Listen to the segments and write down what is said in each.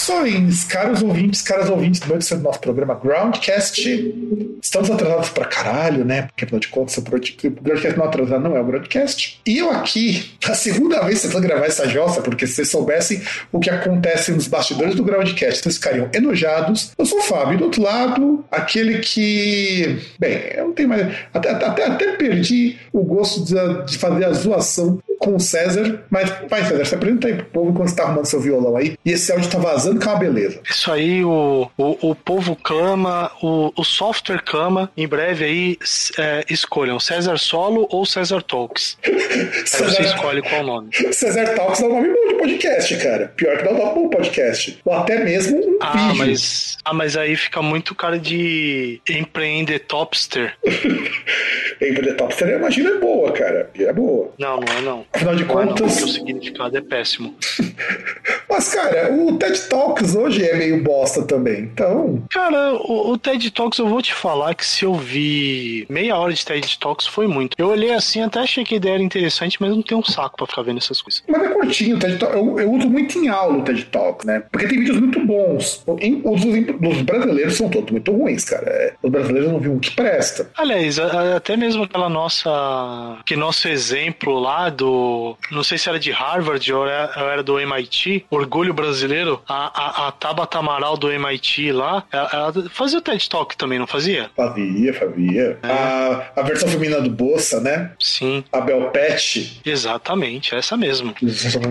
so Saudações, caros ouvintes, caras ouvintes do nosso programa Groundcast. Estamos atrasados pra caralho, né? Porque afinal de contas, o Groundcast não atrasado não é o Groundcast. E eu aqui, a segunda vez tentando gravar essa jossa, porque se vocês soubessem o que acontece nos bastidores do Groundcast, vocês ficariam enojados. Eu sou o Fábio, do outro lado, aquele que. Bem, eu não tenho mais. Até, até, até perdi o gosto de, de fazer a zoação com o César, mas vai, César, se apresenta aí pro povo quando você tá arrumando seu violão aí. E esse áudio tá vazando, que uma beleza. Isso aí, o, o, o povo clama, o, o software clama. Em breve aí, é, escolham César Solo ou César Talks. César... Aí você escolhe qual nome. César Talks dá um nome bom de podcast, cara. Pior que dá um nome bom podcast. Ou até mesmo um ah, vídeo. Mas, ah, mas aí fica muito cara de empreender topster. empreender topster, eu imagino, é boa, cara. É boa. Não, não é não. Afinal de contas. Não, porque o significado é péssimo. Mas, cara, o TED Talks hoje é meio bosta também, então. Cara, o, o, TED Talks eu vou te falar que se eu vi meia hora de TED Talks foi muito. Eu olhei assim, até achei que a ideia era interessante, mas não tenho um saco pra ficar vendo essas coisas. Mas é curtinho, o TED Talks. Eu, eu uso muito em aula o TED Talks, né? Porque tem vídeos muito bons. Os, os brasileiros são todos muito ruins, cara. É, os brasileiros não viram um que presta. Aliás, até mesmo aquela nossa. Que nosso exemplo lá do não sei se era de Harvard ou era, do MIT, Orgulho Brasileiro, a, a, a Tabata Amaral do MIT lá, ela, ela, fazia o TED Talk também, não fazia? Fazia, fazia. É. A, a versão feminina do Bolsa, né? Sim. A Belpet. Exatamente, essa mesmo.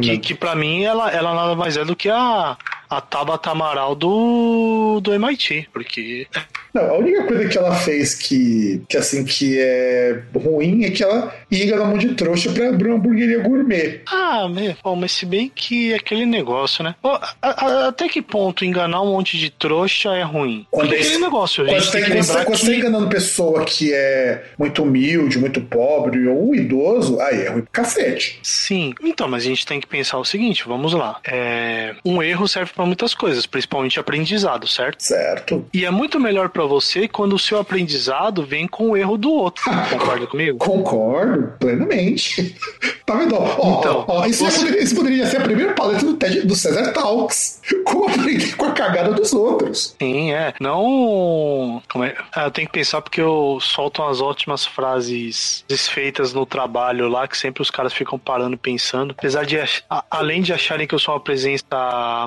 que, que pra mim ela, ela nada mais é do que a, a Tabata Amaral do, do MIT, porque não, a única coisa que ela fez que, que assim, que é ruim é que ela ia um monte de trouxa pra abrir uma hamburgueria gourmet. Ah, meu, mas se bem que é aquele negócio, né? Pô, a, a, até que ponto enganar um monte de trouxa é ruim? Quando é aquele negócio, a gente tem, que você, quando você tá enganando pessoa que é muito humilde, muito pobre ou idoso, aí é ruim pro cacete. Sim, então, mas a gente tem que pensar o seguinte, vamos lá. É, um erro serve para muitas coisas, principalmente aprendizado, certo? Certo. E é muito melhor para você quando o seu aprendizado vem com o erro do outro. Concorda comigo? Concordo, plenamente. tá vendo? Ó, então, ó, isso, você... poderia, isso, poderia, ser a primeira palestra do, TED, do Cesar Talks. Aprender com a cagada dos outros. Sim, é. Não. Como é? Ah, eu tenho que pensar porque eu solto umas ótimas frases desfeitas no trabalho lá, que sempre os caras ficam parando pensando. Apesar de, além de acharem que eu sou uma presença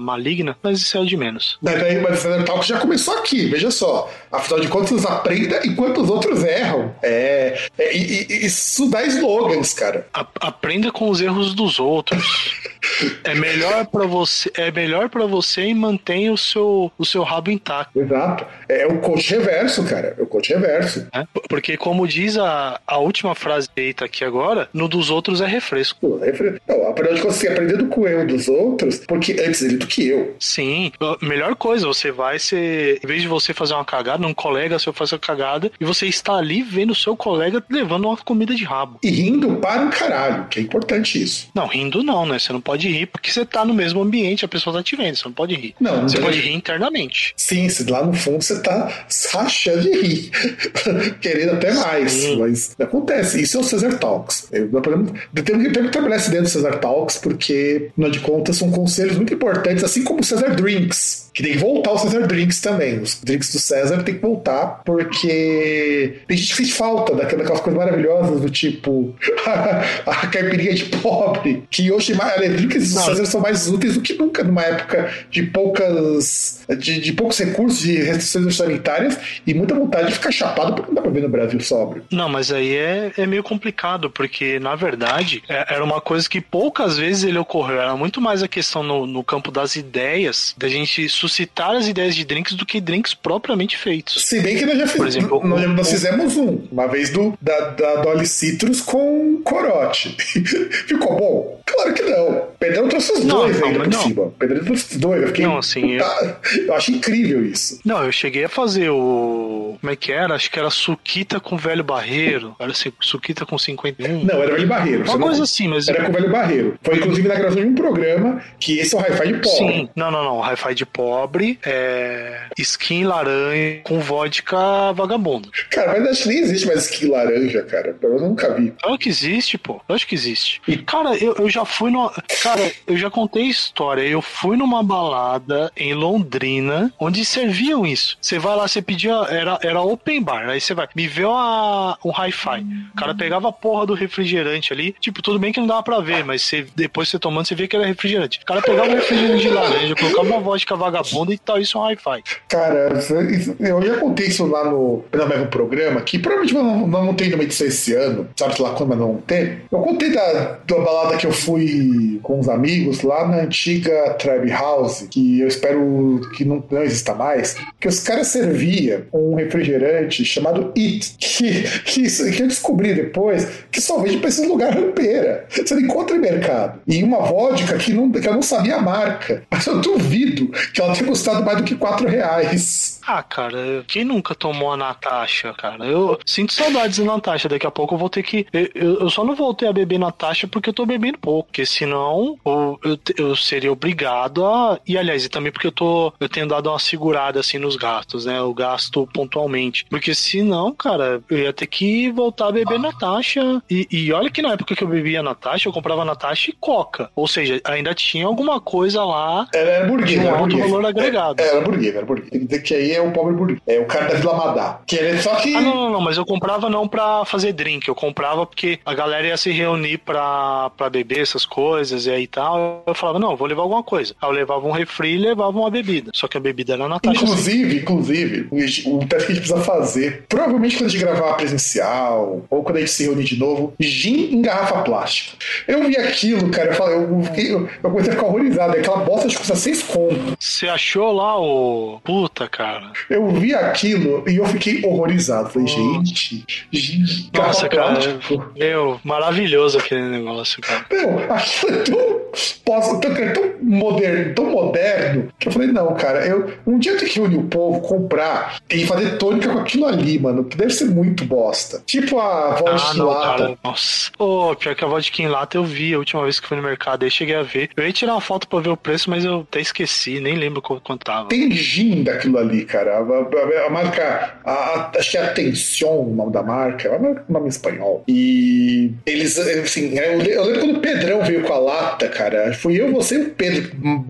maligna, mas isso é o de menos. Daí, mas o Talks já começou aqui, veja só. Afinal de contas, aprenda enquanto os outros erram. É, é e, e, isso dá slogans, cara. A, aprenda com os erros dos outros. é melhor para você, é melhor para você e mantenha o seu, o seu rabo intacto. Exato. É o coach reverso, cara. É o coach reverso. É, porque como diz a, a última frase feita aqui agora, no dos outros é refresco. É refresco. Não, afinal de você aprendendo com o erro dos outros, porque antes ele do que eu. Sim. Melhor coisa, você vai ser, em vez de você fazer uma cagada, num colega seu faz a cagada e você está ali vendo o seu colega levando uma comida de rabo. E rindo para o caralho, que é importante isso. Não, rindo não, né? Você não pode rir porque você tá no mesmo ambiente, a pessoa tá te vendo, você não pode rir. Não, você não pode rir internamente. Sim, lá no fundo você tá rachando de rir, querendo até mais, Sim. mas acontece. Isso é o Cesar Talks. Eu, temos que trabalhar esse dentro do Cesar Talks porque, afinal de contas, são conselhos muito importantes, assim como o Cesar Drinks, que tem que voltar o Cesar Drinks também. Os drinks do César tem que voltar, porque tem gente que falta daquelas coisas maravilhosas do tipo a, caipirinha de pobre, que hoje ela é que esses Não. fazers são mais úteis do que nunca numa época de poucas de, de poucos recursos, de restrições sanitárias e muita vontade de ficar chapado porque não dá pra ver no Brasil sóbrio. Não, mas aí é, é meio complicado, porque na verdade é- era uma coisa que poucas vezes ele ocorreu. Era muito mais a questão no, no campo das ideias, da gente suscitar as ideias de drinks do que drinks propriamente feitos. Se bem que nós já Por fizemos, exemplo, nós, nós fizemos um, uma vez do, da, da Dolly Citrus com corote. Ficou bom? Claro que não. Pedrão trouxe os Não, dois não, ainda por não. cima. Pedrão trouxe os dois. Eu fiquei. Não, assim, eu- eu acho incrível isso. Não, eu cheguei a fazer o. Como é que era? Acho que era Suquita com velho barreiro. Era assim, Suquita com 51. Não, era Velho Barreiro. Uma Você não- coisa assim, mas. Era com Velho Barreiro. Foi inclusive na gravação de um programa que esse é o Hi-Fi de pobre. Sim, não, não, não. Hi-Fi de pobre, é. Skin laranja com vodka vagabundo. Cara, mas acho que nem existe mais skin laranja, cara. Eu nunca vi. Claro que existe, pô. Eu acho que existe. Cara, eu, eu já fui no. Cara, eu já contei história. Eu fui numa balada em Londrina onde serviam isso. Você vai lá, você pedia. Era, era open bar. Aí você vai. Me vê uma, um hi-fi. O cara pegava a porra do refrigerante ali. Tipo, tudo bem que não dava pra ver, mas você, depois você tomando, você via que era refrigerante. O cara pegava um refrigerante de laranja, colocava uma vodka vagabunda e tal. Isso é um hi-fi. Cara, eu já contei isso lá no, no mesmo programa, que provavelmente não, não montei numa edição esse ano, sabe lá quando, mas não montei. Eu contei da, da balada que eu fui com os amigos lá na antiga Tribe House, que eu espero que não, não exista mais, que os caras serviam um refrigerante chamado It, que, que, que eu descobri depois que só vende pra esse lugar rampeira. Você não encontra em mercado. E uma vodka que, não, que eu não sabia a marca. Mas eu duvido que ela tenha custado mais do que 4 reais. Ah, cara, quem nunca tomou a Natasha, cara? Eu sinto saudades da Natasha. Daqui a pouco eu vou ter que. Eu, eu- só não voltei a beber Natasha porque eu tô bebendo pouco. Porque senão eu, eu, eu seria obrigado a. E aliás, e também porque eu tô. Eu tenho dado uma segurada assim nos gastos, né? Eu gasto pontualmente. Porque senão, cara, eu ia ter que voltar a beber Natasha. E, e olha que na época que eu bebia Natasha, eu comprava Natasha e Coca. Ou seja, ainda tinha alguma coisa lá Era, era burguês, de um era alto valor agregado. É, Era burguês, era burguês. Tem que que aí é o pobre burguês. É o cara da Vila Madá. Que ele só que. Ah, não, não, não, mas eu comprava não pra fazer drink, eu comprava porque a galera ia se reunir pra, pra beber essas coisas e aí tal. Eu falava, não, vou levar alguma coisa. Aí eu levava um refri e levava uma bebida. Só que a bebida era na taxa. assim. Inclusive, inclusive, o teste que a gente precisa fazer, provavelmente quando a gente gravar presencial, ou quando a gente se reunir de novo, gin em garrafa plástica. Eu vi aquilo, cara, eu falei, eu, fiquei, eu, eu comecei a ficar horrorizado. Aquela bosta que custa seis conto. Você achou lá o. Puta, cara. Eu vi aquilo e eu fiquei horrorizado. Falei, gente, em Nossa, cara. Meu, maravilhoso aquele negócio, cara. Não, aquilo é tão, pós- tão, é tão moderno, tão moderno, que eu falei, não, cara, eu, um dia eu tenho que reunir o povo, comprar e fazer tônica com aquilo ali, mano, que deve ser muito bosta. Tipo a vodka Ah, lata. Nossa. Ô, pior que a vodka em lata eu vi a última vez que fui no mercado. Aí cheguei a ver. Eu ia tirar uma foto pra ver o preço, mas eu até esqueci, nem lembro qu- quanto tava. Tem gin daquilo ali, cara. A, a- a marca, a- acho que é Atenção o nome da marca, é uma nome espanhol. E eles, assim, eu lembro quando o Pedrão veio com a lata, cara. Fui eu, você e o Pedro.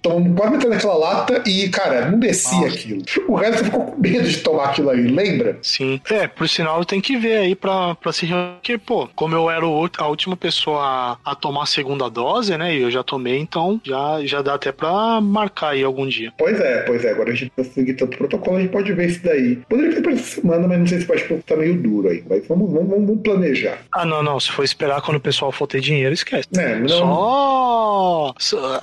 Tomamos quase metade daquela lata e, cara, não descia Nossa. aquilo. O resto ficou com medo de tomar aquilo ali, lembra? Sim. É, por sinal tem que ver aí pra, pra se reunir. Porque, pô, como eu era a última pessoa a, a tomar a segunda dose, né? E eu já tomei, então já, já dá até pra marcar aí algum dia. Pois é, pois é. Agora a gente precisa seguir tanto protocolo, a gente pode ver isso daí. Poderia ter pra essa semana, mas não sei se pode porque tá meio duro aí. Mas vamos, vamos, vamos planejar. Ah, não, não. Se for esperar quando o pessoal for ter dinheiro, esquece. É, não- Só, só,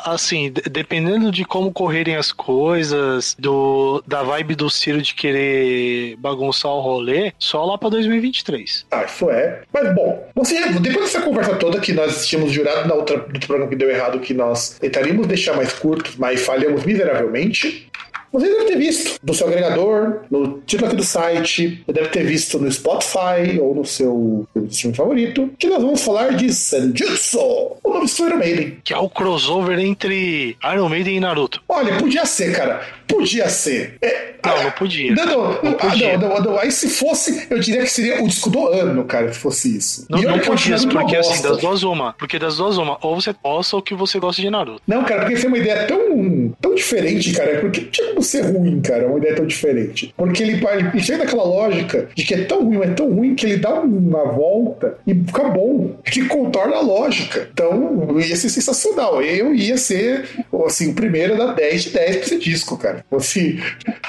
de- dependendo de como correrem as coisas, do, da vibe do Ciro de querer bagunçar o rolê, só lá pra 2023. Ah, isso é. Mas bom, você, depois dessa conversa toda que nós tínhamos jurado na outra do programa que deu errado que nós tentaríamos deixar mais curtos, mas falhamos miseravelmente. Você deve ter visto no seu agregador, no título aqui do site, você deve ter visto no Spotify ou no seu stream favorito, que nós vamos falar de Senjutsu, o novo Iron Maiden. Que é o crossover entre Iron Maiden e Naruto. Olha, podia ser, cara. Podia ser. É, não, não podia. Não, não, não, podia. não, não, Aí se fosse, eu diria que seria o disco do ano, cara, se fosse isso. Não, não podia, porque assim, das duas uma. Porque das duas uma, ou você possa ou que você gosta de Naruto. Não, cara, porque é uma ideia tão, tão diferente, cara, porque não tinha como ser ruim, cara, uma ideia tão diferente. Porque ele, ele chega naquela lógica de que é tão ruim, é tão ruim que ele dá uma volta e fica bom, que contorna a lógica. Então, ia ser sensacional. Eu ia ser, assim, o primeiro da 10 de 10 pra esse disco, cara. Fosse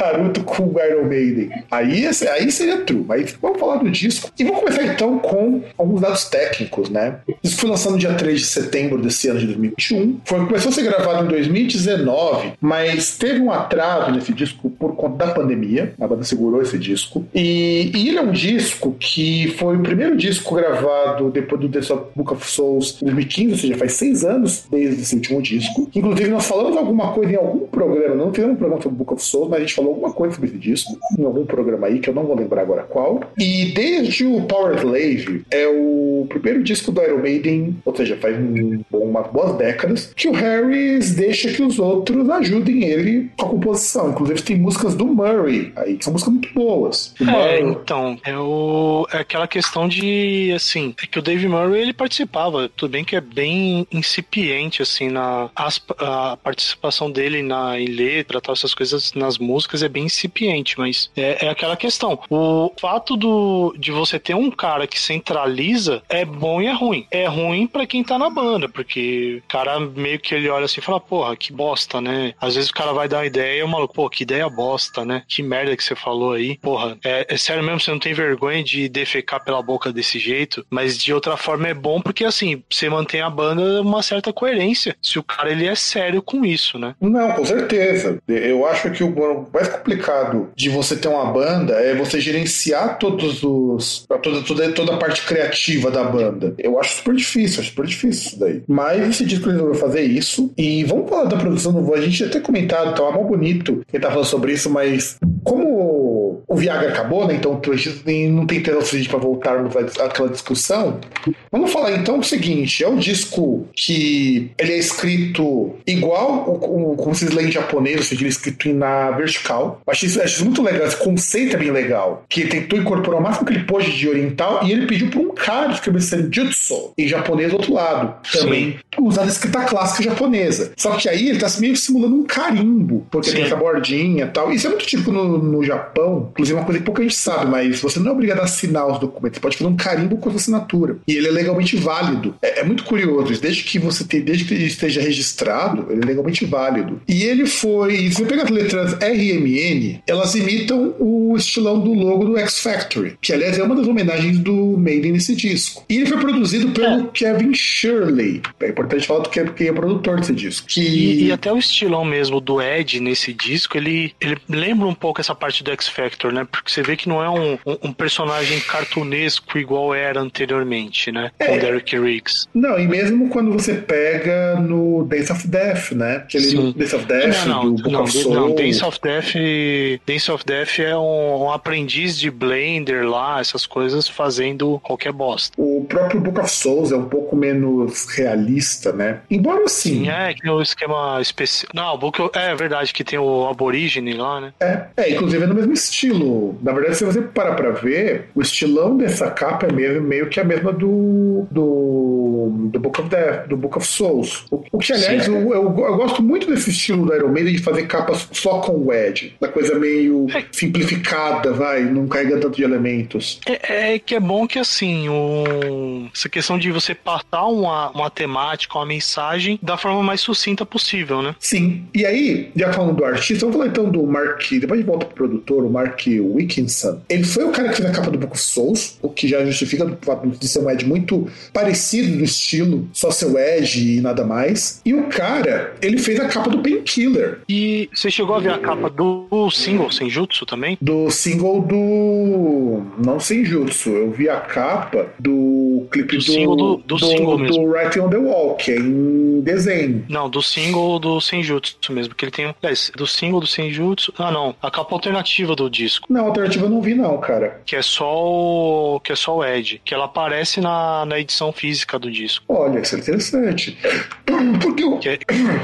Naruto com Iron Maiden. Aí, aí seria true. Mas vamos falar do disco. E vamos começar então com alguns dados técnicos, né? O disco foi lançado no dia 3 de setembro desse ano de 2021. Foi, começou a ser gravado em 2019, mas teve um atraso nesse disco por conta da pandemia. A banda segurou esse disco. E, e ele é um disco que foi o primeiro disco gravado depois do The Book of Souls em 2015, ou seja, faz seis anos desde esse último disco. Inclusive, nós falamos alguma coisa em algum programa, não fizemos um programa sobre Book of Souls, mas a gente falou alguma coisa sobre esse disco, em algum programa aí, que eu não vou lembrar agora qual. E desde o Power Slave, é o primeiro disco do Iron Maiden, ou seja, faz um, umas boas décadas, que o Harris deixa que os outros ajudem ele com a composição. Inclusive, tem músicas do Murray aí, que são músicas muito boas. O é, Murray... então, é, o, é aquela questão de, assim, é que o Dave Murray, ele participava, tudo bem que é bem incipiente, assim, na a, a participação dele na, em letra, tal, essas coisas nas músicas é bem incipiente, mas é, é aquela questão. O fato do, de você ter um cara que centraliza é bom e é ruim. É ruim para quem tá na banda, porque o cara meio que ele olha assim e fala, porra, que bosta, né? Às vezes o cara vai dar uma ideia e o maluco, pô, que ideia bosta, né? Que merda que você falou aí. Porra, é, é sério mesmo, você não tem vergonha de defecar pela boca desse jeito, mas de outra forma é bom porque assim, você mantém a banda uma certa coerência. Se o cara ele é sério com isso, né? Não, com certeza. Eu acho que o mais complicado de você ter uma banda é você gerenciar todos os. toda, toda, toda a parte criativa da banda. Eu acho super difícil, acho super difícil isso daí. Mas esse disco ele resolveu fazer isso. E vamos falar da produção do A gente já até comentado, tá mal bonito quem tá falando sobre isso, mas como o Viagra acabou, né? Então não tem suficiente para voltarmos àquela discussão. Vamos falar então o seguinte: é um disco que ele é escrito igual o, o, como vocês leem em japonês, ou seja, ele é escrito na vertical. Isso muito legal, esse conceito é bem legal. Que ele tentou incorporar o máximo que ele pôde de oriental e ele pediu para um cara escrever Senjutsu em japonês do outro lado. Também Sim. usando a escrita clássica japonesa. Só que aí ele tá meio simulando um carimbo, porque Sim. tem essa bordinha e tal. Isso é muito típico no, no Japão, inclusive é uma coisa que pouca gente sabe, mas você não é obrigado a assinar os documentos, você pode fazer um carimbo com a sua assinatura. E ele é legalmente válido. É, é muito curioso, desde que você tem, desde que ele esteja registrado, ele é legalmente válido. E ele foi. Se você pegar as letras RMN, elas imitam o estilão do logo do X Factory, que aliás é uma das homenagens do Maiden nesse disco. E ele foi produzido pelo é. Kevin Shirley. É importante falar do que é, é produtor desse disco. Que... E, e, até o estilão mesmo do Ed nesse disco, ele, ele lembra um pouco essa parte do X Factor, né? Porque você vê que não é um, um, um personagem cartunesco igual era anteriormente, né? É. Com Derek Riggs. Não, e mesmo quando você pega no Days of Death, né? Aquele Sim. Days of Death, não, não, do Book não, of Soul. Não, Days of Death, Days of Death é um, um, aprendiz de Blender lá, essas coisas, fazendo qualquer bosta. O próprio Book of Souls é um pouco menos realista, né? Embora sim. Sim, é, que tem o esquema especial. Não, o Book of... é verdade que tem o aborígene lá, né? É, é, inclusive é no mesmo estilo. Na verdade, se você parar pra ver, o estilão dessa capa é meio, meio que a mesma do, do, do Book of Death, do Book of Souls. O, o que, aliás, eu, eu, eu, gosto muito desse estilo do Iron Maiden de fazer capas só com o Edge. Da coisa meio é. simplificada, vai, não carrega tanto de elementos. É, é que é bom que, assim, o... essa questão de você passar uma, uma temática, uma mensagem da forma mais sucinta possível, né? Sim. E aí, já falando do artista, vamos falar então do Mark, depois de volta pro produtor, o Mark Wickinson. Ele foi o cara que fez a capa do Book of Souls, o que já justifica o fato de ser um Ed muito parecido no estilo, só seu Edge e nada mais. E o cara, ele fez a capa do Painkiller. E você chegou a ver a capa do single Senjutsu também? Do single do. Não Senjutsu. Eu vi a capa do clipe do. Do, single do, do, do single mesmo. Do Writing on the Wall, que é em desenho. Não, do single do Senjutsu mesmo. Que ele tem. Aliás, do single do Senjutsu. Ah, não. A capa alternativa do disco. Não, alternativa eu não vi, não, cara. Que é só o. Que é só o Ed. Que ela aparece na, na edição física do disco. Olha, isso é interessante. Porque o, Que é-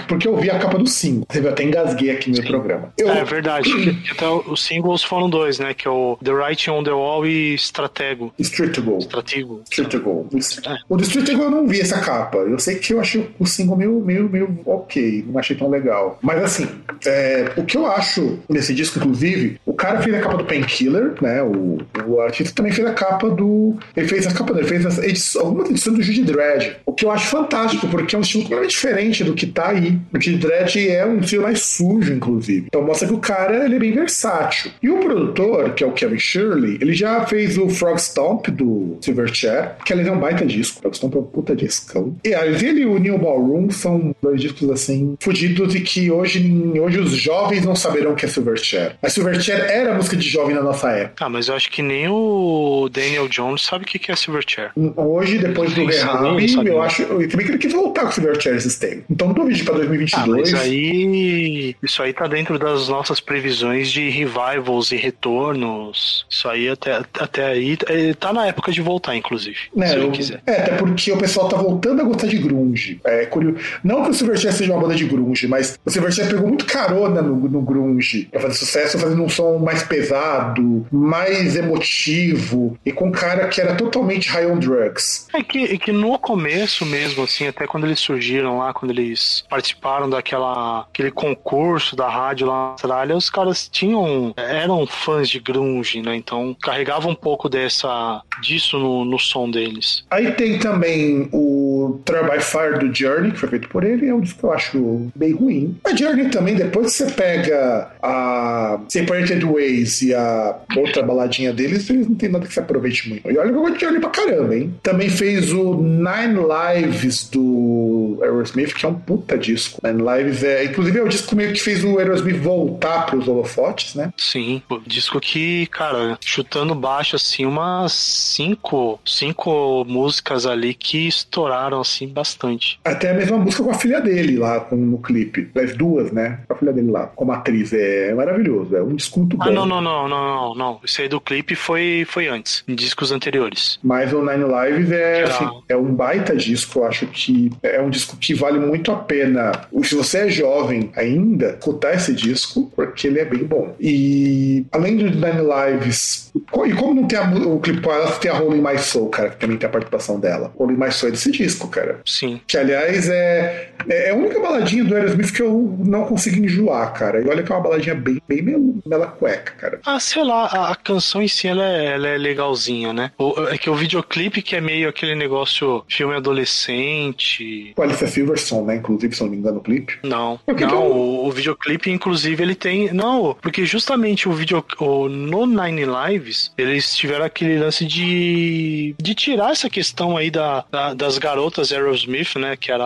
Porque eu vi a capa do single. Eu até engasguei aqui no meu programa. Eu, É verdade. até os singles foram dois, né? Que é o The Writing on the Wall e Stratego. Stratego. Street to Go. É. O do Street to Go eu não vi essa capa. Eu sei que eu achei o single meio, meio, meio ok. Não achei tão legal. Mas assim, é, o que eu acho nesse disco, inclusive, o cara fez a capa do Painkiller, né? O, o artista também fez a capa do. Ele fez a capa, ele fez as algumas edições do Judy Dredd. O que eu acho fantástico, porque é um estilo completamente diferente do que tá aí. O Judy Dredd é um estilo mais sujo, inclusive. Então mostra que o cara ele é bem versátil. E o produtor, que é o Kevin Shirley, ele já fez o Frog Stomp do Silverchair, que aliás é um baita disco. Frog Stomp é um puta discão. E aliás, ele e o New Ballroom são dois discos assim, fudidos e que hoje, hoje os jovens não saberão o que é Silverchair. Mas Silverchair era música de jovem na nossa época. Ah, mas eu acho que nem o Daniel Jones sabe o que que é Silverchair. Hoje, depois do Rehab, eu acho. Eu também que ele quis voltar com o Silverchair esses tempos. Então não vídeo pra Ah, 2022. mas aí. Isso aí tá dentro das nossas previsões de revivals e retornos. Isso aí até, até aí. eh, Tá na época de voltar, inclusive. Né, se eu- quiser. É, até porque o pessoal tá voltando a gostar de grunge. É curioso. Não que o Silverchair seja uma banda de grunge, mas o Silverchair pegou muito carona no, no grunge pra fazer sucesso, fazendo um som mais pesado, mais emotivo e com um cara que era totalmente high on drugs. É que, é que no começo mesmo, assim, até quando eles surgiram lá, quando eles participaram daquela aquele concurso da rádio lá na Austrália, os caras tinham. eram fãs de grunge, né? Então carregavam um pouco dessa disso no, no som deles. Aí tem também o Trial by Fire do Journey, que foi feito por ele, é um disco que eu acho bem ruim. A Journey também, depois que você pega a Separated Ways e a outra baladinha deles, eles não tem nada que se aproveite muito. E olha que eu gosto de Journey pra caramba, hein? Também fez o Nine Lives do Aerosmith, que é um puta disco. Nine Lives é, inclusive, é o disco meio que fez o Aerosmith voltar pros holofotes, né? Sim, o disco que, cara, chutando baixo, assim, umas cinco, cinco músicas ali que estouraram, assim, bastante. Até a mesma música com a filha dele lá com, no clipe. As duas, né? Com a filha dele lá, como atriz. É maravilhoso. É um disco muito bom. Ah, não, não, não, não, não, não. Isso aí do clipe foi, foi antes, em discos anteriores. Mas o Nine Lives é, assim, é um baita disco. Eu acho que é um disco que vale muito a pena. Se você é jovem ainda, escutar esse disco, porque ele é bem bom. E além do Nine Lives, e como não tem a o clipe ela, tem a Rolling My Soul, cara, que também tem a participação dela. Rolling My Soul é desse disco, cara. Sim. Que, aliás, é, é a única baladinha do Aerosmith que eu não consigo enjoar, cara. E olha que é uma baladinha bem, bem mel- mela cueca, cara. Ah, sei lá, a, a canção em si ela é, ela é legalzinha, né? O- é que o videoclipe que é meio aquele negócio filme adolescente. O Alicia Silverstone, né? Inclusive, se eu não me engano, o clipe. Não, não, eu- o, o videoclipe, inclusive, ele tem. Não, porque justamente o vídeo. O, no Nine Lives, eles tiveram aquele lance de. de tirar essa questão aí da, da- das garotas Aerosmith, né? Que era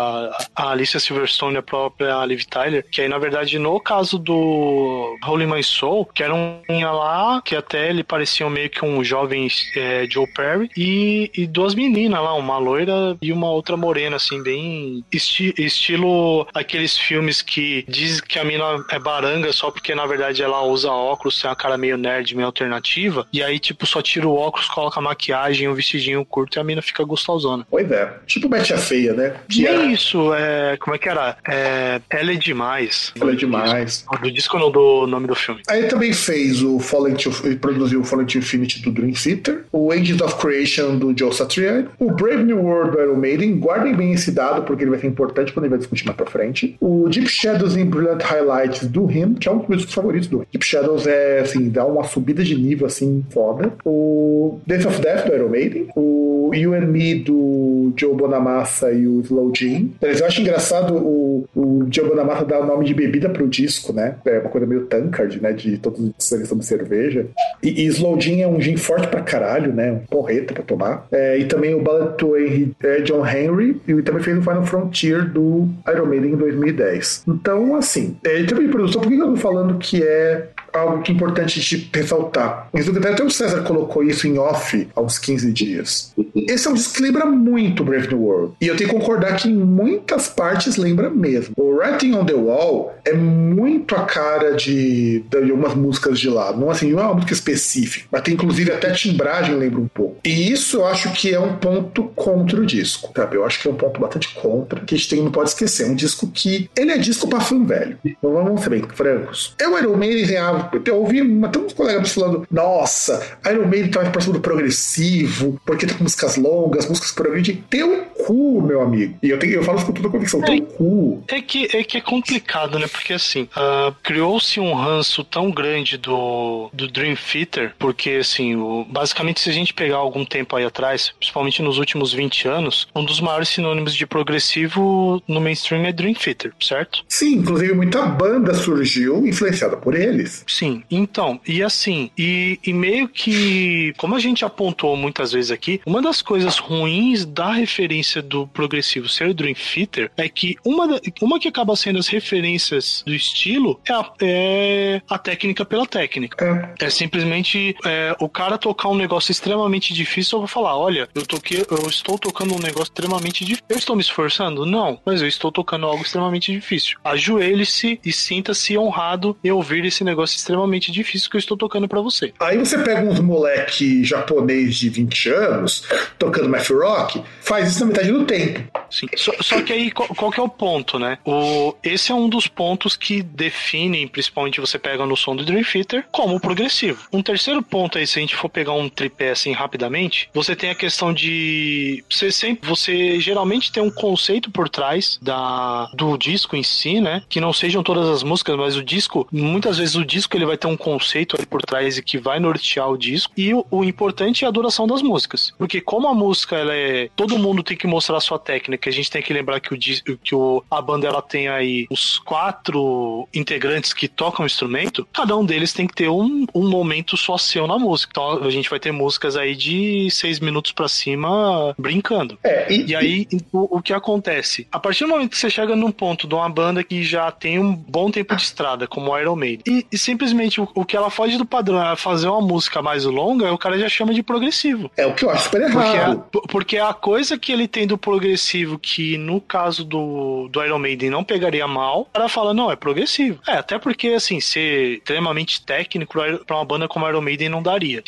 a, Alicia Silverstone e a própria Liv Tyler. Que aí, na verdade, no caso do Holy My Soul, que era um lá, que até ele parecia meio que um jovem é, Joe Perry, e, e duas meninas lá, uma loira e uma outra morena, assim, bem esti- estilo aqueles filmes que diz que a mina é baranga só porque na verdade ela usa óculos, tem uma cara meio nerd, meio alternativa, e aí tipo só tira o óculos, coloca maquiagem, um vestidinho curto e a mina fica gostosona. Pois é. Tipo Betty a Feia, né? Que Nem era, isso, é. Como é que era? É, ela é demais. ela é demais. Do disco não do nome do filme. Aí também fez o Fallen to, produziu o Fallen to Infinity do Dream Theater, o Angels of Creation do Joe Satriani, o Brave New World do Iron Maiden, guardem bem esse dado porque ele vai ser importante quando ele vai discutir mais pra frente. O Deep Shadows in Brilliant Highlights do Him, que é um dos meus favoritos do Him. Deep Shadows é, assim, dá uma subida de nível, assim, foda. O Death of Death do Iron Maiden, o You and Me do Joe Bonamassa e o Slow Jean. Eu acho engraçado o, o Joe Bonamassa dar o nome de bebida pro disco, né? É uma coisa meio tankard, né? De todos os seleção de cerveja. E, e Slow Gin é um gin forte pra caralho, né? Um porreta pra tomar. É, e também o Ballad to Henry, é, John Henry. E também fez o Final Frontier do Iron Maiden em 2010. Então, assim, é, em termos produção, por que eu tô falando que é algo que é importante de ressaltar? Que até o César colocou isso em off há uns 15 dias. esse é um disco que lembra muito Brave New World. E eu tenho que concordar que em muitas partes lembra mesmo. O Writing on the Wall é muito a cara de, de algumas músicas de lá. Não assim, não é uma música específica, mas tem inclusive até timbragem lembra um pouco. E isso eu acho que é um ponto contra o disco, sabe? Eu acho que é um ponto bastante contra, que a gente tem, não pode esquecer. É um disco que ele é disco para fã velho. Então vamos ser bem francos. Eu, Iron Maiden, eu ouvi até uns colegas falando: nossa, Iron Maiden tá mais próximo do progressivo, porque tá com músicas longas, músicas progressivas. Teu cu, meu amigo. E eu, tenho, eu falo isso com toda convicção: teu cu. É que, é que é complicado, né? Porque assim, uh, criou-se um ranço tão grande do, do Dream Theater, porque assim, o, basicamente, se a gente pegar algum tempo aí atrás, principalmente nos últimos 20 anos, um dos maiores sinônimos de progressivo no mainstream é Dream Theater, certo? Sim, inclusive muita banda surgiu influenciada por eles. Sim, então, e assim, e, e meio que, como a gente apontou muitas vezes aqui, uma das coisas ruins da referência do progressivo ser o Dream Theater é que uma, uma que acaba sendo as referências do estilo é a, é a técnica pela técnica. É, é simplesmente é, o cara tocar um negócio extremamente difícil, eu vou falar, olha, eu toquei, eu estou tocando um negócio extremamente difícil. Eu estou me esforçando? Não, mas eu estou tocando algo extremamente difícil. Ajoelhe-se e sinta-se honrado em ouvir esse negócio extremamente difícil que eu estou tocando para você. Aí você pega uns moleque japonês de 20 anos tocando math rock, faz isso na metade do tempo. Sim. Só, só que aí qual, qual, que é o ponto, né? O, esse é um dos pontos que definem, principalmente você pega no som do Dream Theater, como progressivo. Um terceiro ponto aí, se a gente for pegar um tripé assim rapidamente, você tem a questão de você sempre, você geralmente tem um conceito por trás da do disco em si, né? Que não sejam todas as músicas, mas o disco, muitas vezes o disco ele vai ter um conceito ali por trás e que vai nortear o disco. E o, o importante é a duração das músicas, porque como a música ela é todo mundo tem que mostrar a sua técnica, a gente tem que lembrar que o que o, a banda ela tem aí os quatro integrantes que tocam o instrumento, cada um deles tem que ter um, um momento só seu na música. Então a gente vai ter músicas aí de seis minutos para cima brincando. É, e, e aí o, o, que acontece? A partir do momento que você chega num ponto de uma banda que já tem um bom tempo de estrada, como o Iron Maiden, e, e simplesmente o, o, que ela foge do padrão é fazer uma música mais longa, o cara já chama de progressivo. É o que eu acho super errado. Porque a, porque a coisa que ele tem do progressivo, que no caso do, do Iron Maiden não pegaria mal, o cara fala, não, é progressivo. É, até porque, assim, ser extremamente técnico pra uma banda como Iron Maiden não daria.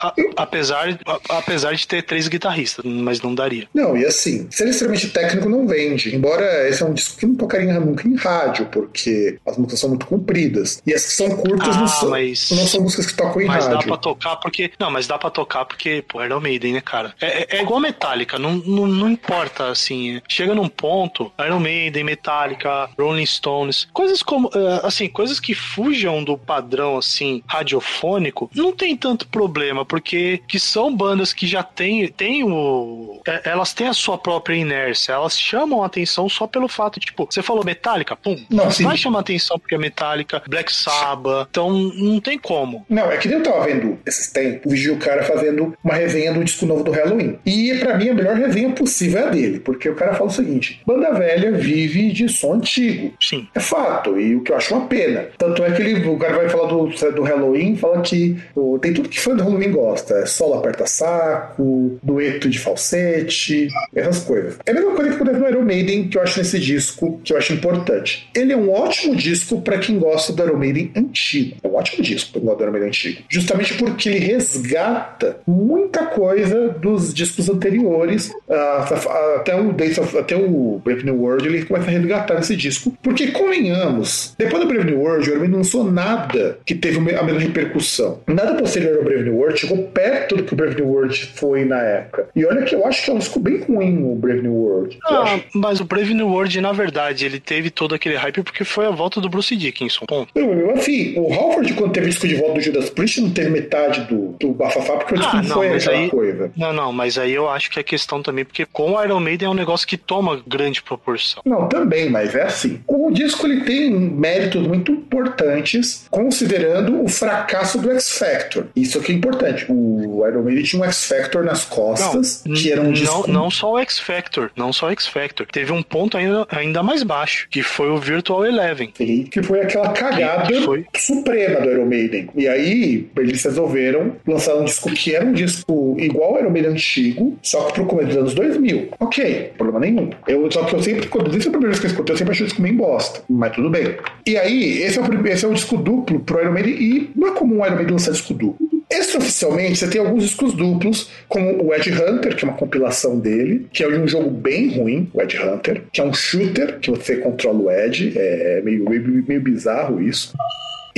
A, apesar, a, apesar de ter três guitarristas, mas não daria. Não, e assim, ser extremamente técnico não vende. Embora esse é um disco que não tocaria nunca em rádio, porque as músicas são muito compridas. E as que são curtas ah, não, são, mas, não são músicas que tocam em mas rádio. Mas dá pra tocar porque. Não, mas dá pra tocar porque, pô, Iron Maiden, né, cara? É, é, é igual Metallica, não, não, não importa, assim. Chega num ponto, Iron Maiden, Metallica, Rolling Stones, coisas como. Eh, assim, coisas que fujam do padrão, assim, radiofônico, não tem tanto problema, porque que são bandas que já têm, têm o. É, elas têm a sua própria inércia, elas chamam a atenção só pelo fato, tipo, você falou Metallica, pum, não, vai chamar atenção porque é Metallica, Black Sabbath, então não tem como. Não, é que nem eu tava vendo esses tempos, vi o cara fazendo uma resenha do disco novo do Halloween. E para mim a melhor resenha possível é a dele, porque o cara fala o seguinte: banda velha vive de som antigo. Sim. É fato, e o que eu acho uma pena. Tanto é que ele, o cara vai falar do, do Halloween, fala que tem tudo que fã do Halloween gosta: é solo aperta saco, dueto de falsete, essas coisas. É a mesma coisa que acontece no Iron Maiden, que eu acho nesse disco, que eu acho importante. Ele é um ótimo disco para quem gosta do Iron Maiden antigo. É um ótimo disco para quem gosta do Iron Maiden antigo. Justamente porque ele resgata muita coisa dos discos anteriores, uh, até o Days of, até o Brave New World, ele começa a resgatar nesse disco. Porque, convenhamos, depois do Brave New World, o Iron não lançou nada que teve a mesma repercussão. Nada posterior ao Brave New World chegou perto do que o Brave New World foi na época. E olha que eu acho que é um disco bem ruim o Brave New World. Ah, mas o Brave New World, na verdade, ele teve todo aquele hype porque foi a volta do Bruce Dickinson. Ponto. Não, assim, o Halford, quando teve o disco de volta do Judas Priest, não teve metade do, do bafafá, porque o disco ah, não, foi aquela aí, coisa. Não, não, mas aí eu acho que é questão também, porque com o Iron Maiden é um negócio que toma grande proporção. Não, também, mas é assim. O disco ele tem méritos muito importantes, considerando o fracasso do X Factor. Isso aqui é importante. O Iron Maiden tinha um X Factor nas costas, não, que era um disco. Não, não só o X Factor, não só o X Factor. Teve um ponto ainda, ainda mais baixo, que foi o Virtual Eleven. Sim, que foi aquela cagada suprema do Iron Maiden. E aí eles resolveram lançar um disco que era um disco igual ao Iron Maiden antigo, só que pro começo dos anos 2000. Ok, problema nenhum. Eu, só que eu sempre, quando desde a primeira vez que eu escutei, eu sempre achei o disco meio bosta, mas tudo bem. E aí, esse é o, esse é o disco duplo pro Iron Maiden, e não é comum o Iron Maiden lançar disco duplo. Extraoficialmente, você tem alguns discos duplos, como o Ed Hunter, que é uma compilação dele, que é um jogo bem ruim, o Ed Hunter, que é um shooter, que você controla o Ed, é meio, meio, meio bizarro isso.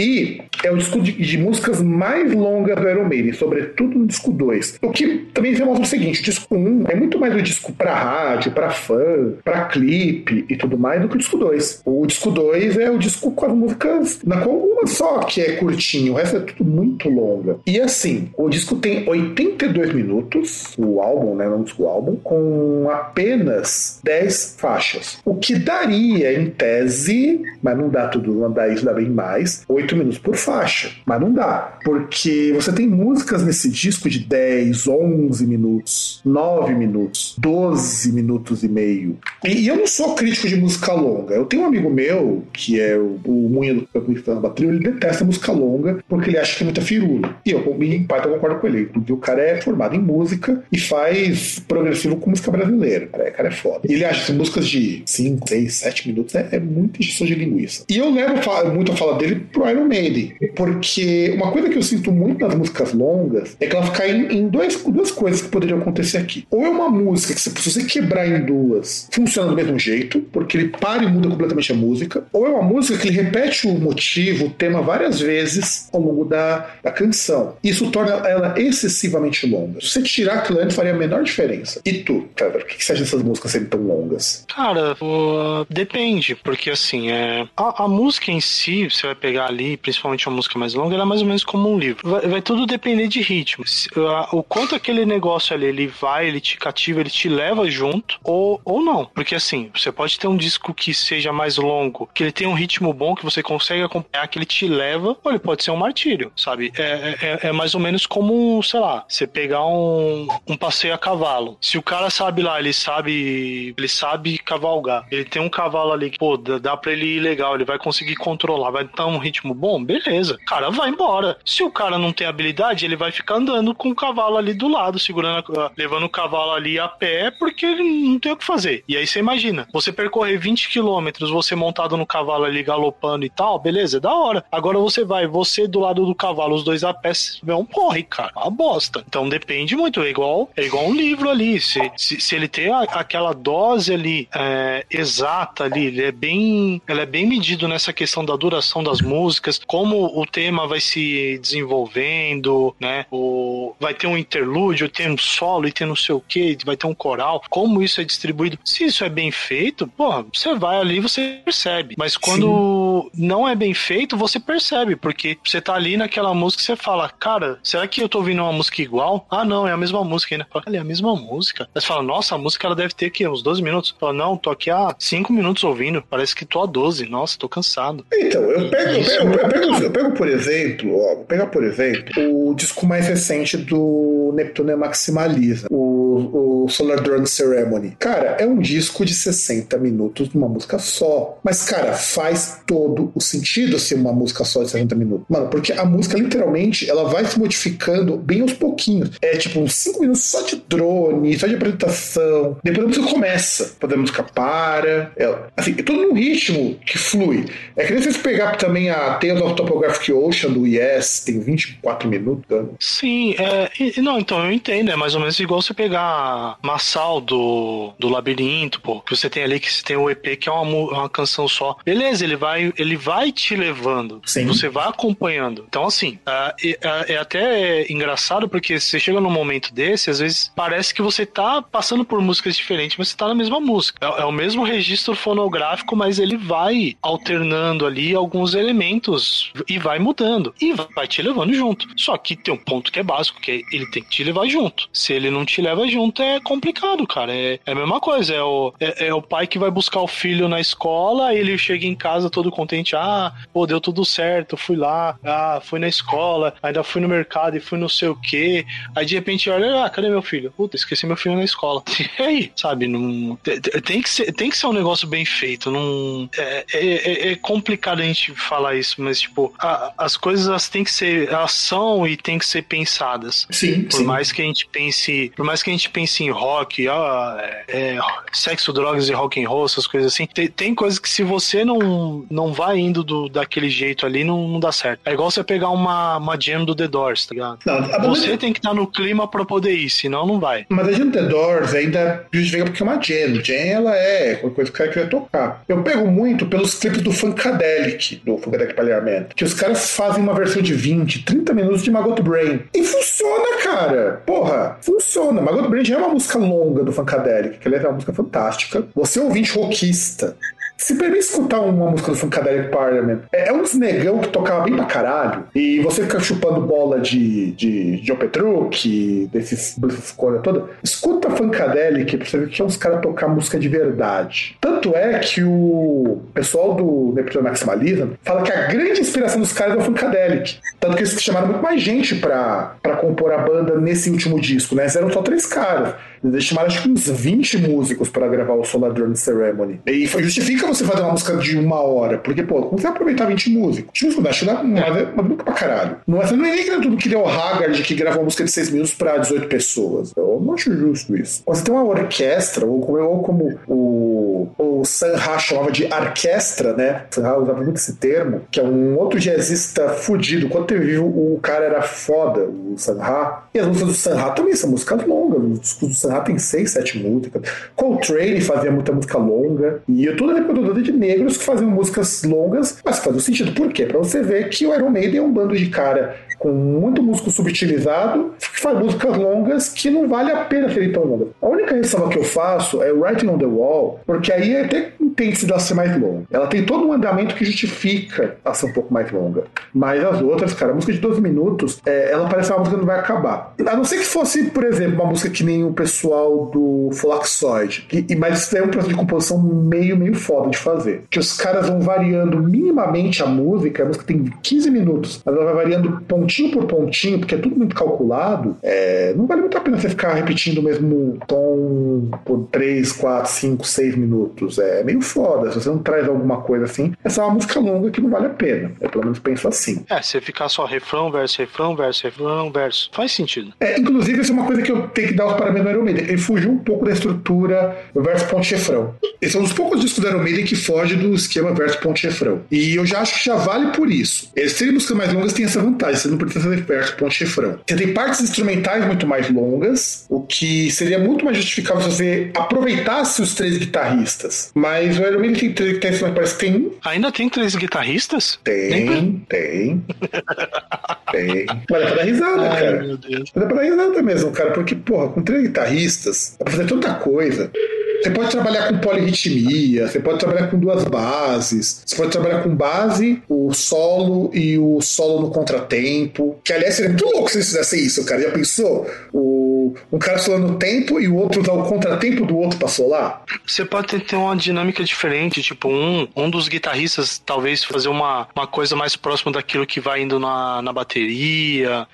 E é o disco de, de, músicas mais longas do Iron Maiden, sobretudo no disco 2. O que também demonstra o seguinte: o disco 1 é muito mais o disco para rádio, para fã, para clipe e tudo mais do que o disco 2. O disco 2 é o disco com as músicas, na qual uma só que é curtinho, o resto é tudo muito longa. E assim, o disco tem 82 minutos, o álbum, né? Não o álbum, com apenas 10 faixas. O que daria, em tese, mas não dá tudo, não dá isso, dá bem mais, 8 8 minutos por faixa. Mas não dá. Porque você tem músicas nesse disco de 10, 11 minutos, 9 minutos, 12 minutos e meio. E, e eu não sou crítico de música longa. Eu tenho um amigo meu, que é o, o Munha do Campo da Bateria, ele detesta música longa porque ele acha que é muita firula. E eu, em parte, eu concordo com ele. Porque o cara é formado em música e faz progressivo com música brasileira. O cara, é, cara é foda. E ele acha que músicas de 5, 6, 7 minutos é, é muita injeção de linguiça. E eu levo muito a fala dele pro Iron Maiden. Porque uma coisa que eu sinto muito nas músicas longas é que ela fica em, em dois, duas coisas que poderiam acontecer aqui. Ou é uma música que, se você quebrar em duas, funciona do mesmo jeito, porque ele para e muda completamente a música. Ou é uma música que ele repete o motivo, o tema várias vezes ao longo da, da canção. Isso torna ela excessivamente longa. Se você tirar aquilo antes, faria a menor diferença. E tu, Trevor, o que você acha dessas músicas serem tão longas? Cara, uh, depende, porque assim, é, a, a música em si, você vai pegar ali principalmente uma música mais longa, ela é mais ou menos como um livro. Vai, vai tudo depender de ritmo. O quanto aquele negócio ali, ele vai, ele te cativa, ele te leva junto, ou, ou não. Porque assim, você pode ter um disco que seja mais longo, que ele tem um ritmo bom, que você consegue acompanhar, que ele te leva, ou ele pode ser um martírio, sabe? É, é, é, é mais ou menos como, sei lá, você pegar um, um passeio a cavalo. Se o cara sabe lá, ele sabe, ele sabe cavalgar, ele tem um cavalo ali, pô, dá, dá pra ele ir legal, ele vai conseguir controlar, vai dar um ritmo bom, beleza. O cara vai embora. Se o cara não tem habilidade, ele vai ficar andando com o cavalo ali do lado, segurando, levando o cavalo ali a pé, porque ele não tem o que fazer. E aí você imagina, você percorrer 20 quilômetros, você montado no cavalo ali galopando e tal, beleza, é da hora. Agora você vai, você do lado do cavalo, os dois a pé, é um porre, cara. Uma bosta. Então depende muito. É igual, é igual um livro ali. Se, se, se ele tem a, aquela dose ali é, exata ali, ele é bem. Ela é bem medido nessa questão da duração das músicas músicas, como o tema vai se desenvolvendo, né? O, vai ter um interlúdio, tem um solo e tem não sei o que, vai ter um coral, como isso é distribuído. Se isso é bem feito, porra, você vai ali e você percebe. Mas quando Sim. não é bem feito, você percebe, porque você tá ali naquela música e você fala, cara, será que eu tô ouvindo uma música igual? Ah, não, é a mesma música ainda. Fala, é a mesma música. Aí você fala, nossa, a música ela deve ter aqui uns 12 minutos. Fala, não, tô aqui há 5 minutos ouvindo, parece que tô há 12. Nossa, tô cansado. Então, eu pego, eu pego, eu pego, eu pego, por exemplo, ó, pegar, por exemplo, o disco mais recente do Neptune Maximaliza, o, o Solar Drone Ceremony. Cara, é um disco de 60 minutos de uma música só. Mas, cara, faz todo o sentido ser uma música só de 60 minutos. Mano, porque a música, literalmente, ela vai se modificando bem aos pouquinhos. É tipo uns 5 minutos só de drone, só de apresentação. Depois a música começa. Depois a música para. É, assim, é todo num ritmo que flui. É que nem vocês pegar também a Tales of Topographic Ocean do Yes, tem 24 minutos. Né? Sim, é, e, não, então eu entendo, é mais ou menos igual você pegar Massal do, do Labirinto, pô, que você tem ali que você tem o EP que é uma, uma canção só. Beleza, ele vai, ele vai te levando, Sim. você vai acompanhando. Então, assim, é, é, é até engraçado porque você chega num momento desse, às vezes parece que você tá passando por músicas diferentes, mas você tá na mesma música. É, é o mesmo registro fonográfico, mas ele vai alternando ali alguns elementos e vai mudando e vai te levando junto. Só que tem um ponto que é básico, que é ele tem que te levar junto. Se ele não te leva junto é complicado, cara. É, é a mesma coisa. É o, é, é, o pai que vai buscar o filho na escola, ele chega em casa todo contente. Ah, pô, deu tudo certo, fui lá, ah, fui na escola, ainda fui no mercado e fui não sei o quê. Aí de repente olha, ah, cadê meu filho? Puta, esqueci meu filho na escola. E aí, sabe? Não, tem, que ser, tem que ser um negócio bem feito. Não, é, é, é, é complicado a gente falar isso, mas tipo, a, as coisas elas têm que ser, ação e tem que ser pensadas. Sim. Por sim. mais que a gente pense, por mais que a gente pense em rock, ó, é, é, sexo, drogas e rock and roll, essas coisas assim, tem, tem coisas que se você não, não vai indo do, daquele jeito ali, não, não dá certo. É igual você pegar uma, uma jam do The Doors, tá ligado? Não, você tem que estar tá no clima pra poder ir, senão não vai. Mas a jam do The Doors ainda justifica porque é uma jam. Jam, ela é coisa que o cara queria tocar. Eu pego muito pelos clipes do Funkadelic, do Funkadelic Que os caras fazem uma versão de 20, 30 minutos de Magot Brain. E funciona, cara. Porra, funciona. Magot Brain já é uma música longa do Funkadelic, que é uma música fantástica. Você é ouvinte rockista se mim escutar uma música do Funkadelic Parliament, é, é uns negão que tocava bem pra caralho, e você fica chupando bola de, de Joe Petrucci, desses coisas toda, escuta Funkadelic pra você ver que é uns caras tocar música de verdade. Tanto é que o pessoal do Neptune Maximalism fala que a grande inspiração dos caras é o Funkadelic. Tanto que eles chamaram muito mais gente pra, pra compor a banda nesse último disco, né? Eram só três caras. Eles chamaram acho que uns 20 músicos para gravar o Solar Drone Ceremony. E justifica você fazer uma música de uma hora, porque, pô, como você vai aproveitar 20 músicos? 20 músicos, acho que dá uma, uma música pra caralho. Não é, não é nem que tudo que deu o Haggard que gravou uma música de 6 minutos pra 18 pessoas. Eu não acho justo isso. Você tem uma orquestra, ou como, ou como o, o Sam Ra chamava de orquestra, né? Sam Ra usava muito esse termo, que é um outro jazzista fudido. Quando teve vivo, o cara era foda, o Sam Ra. E as músicas do Sam Ra também são músicas longas. Os discos do Sam Ra tem 6, 7 músicas. Coltrane fazia muita música longa. E eu toda reprodutora de negros que faziam músicas longas, mas faz sentido. Por quê? Pra você ver que o Iron Maiden é um bando de cara com muito músculo subutilizado, que faz músicas longas que não vale a pena serem tão longas. A única ressalva que eu faço é o Writing on the Wall, porque aí até entende-se dela ser mais longa. Ela tem todo um andamento que justifica ela ser um pouco mais longa. Mas as outras, cara, a música de 12 minutos, é, ela parece uma música que não vai acabar. A não ser que fosse, por exemplo, uma música que nem o pessoal do Flaxoid. E, mas isso é um processo de composição meio, meio foda de fazer. Que os caras vão variando minimamente a música, a música tem 15 minutos, mas ela vai variando pontinho pontinho por pontinho, porque é tudo muito calculado, é, não vale muito a pena você ficar repetindo o mesmo tom por 3, 4, 5, 6 minutos. É meio foda. Se você não traz alguma coisa assim, essa é uma música longa que não vale a pena. Eu pelo menos penso assim. É, você ficar só refrão, verso, refrão, verso, refrão, verso. Faz sentido. É, inclusive, isso é uma coisa que eu tenho que dar os parabéns no Iron Maiden. Ele fugiu um pouco da estrutura verso ponto refrão. Esse é um dos poucos discos do Iron Maiden que foge do esquema verso ponto refrão. E eu já acho que já vale por isso. Eles serem músicas mais longas tem essa vantagem. Você não precisa fazer verso ponto refrão. Você tem partes instrumentais muito mais longas, o que seria muito mais justificável se você aproveitasse os três guitarristas. Mas o Iron Maiden tem três guitarristas, mas parece que tem um. Ainda tem três guitarristas? Tem, tem. tem. Mas é pra dar risada, Ai, cara. Meu Deus. Mas é pra dar risada mesmo, cara, porque, porra, com três guitarristas, dá pra fazer tanta coisa. Você pode trabalhar com polirritmia, você pode trabalhar com duas bases, você pode trabalhar com base, o solo e o solo no contratempo. Que aliás seria muito louco se eles fizessem isso, cara. Já pensou? O, um cara solando no tempo e o outro usar o contratempo do outro pra solar? Você pode ter uma dinâmica diferente, tipo, um, um dos guitarristas talvez fazer uma, uma coisa mais próxima daquilo que vai indo na, na bateria.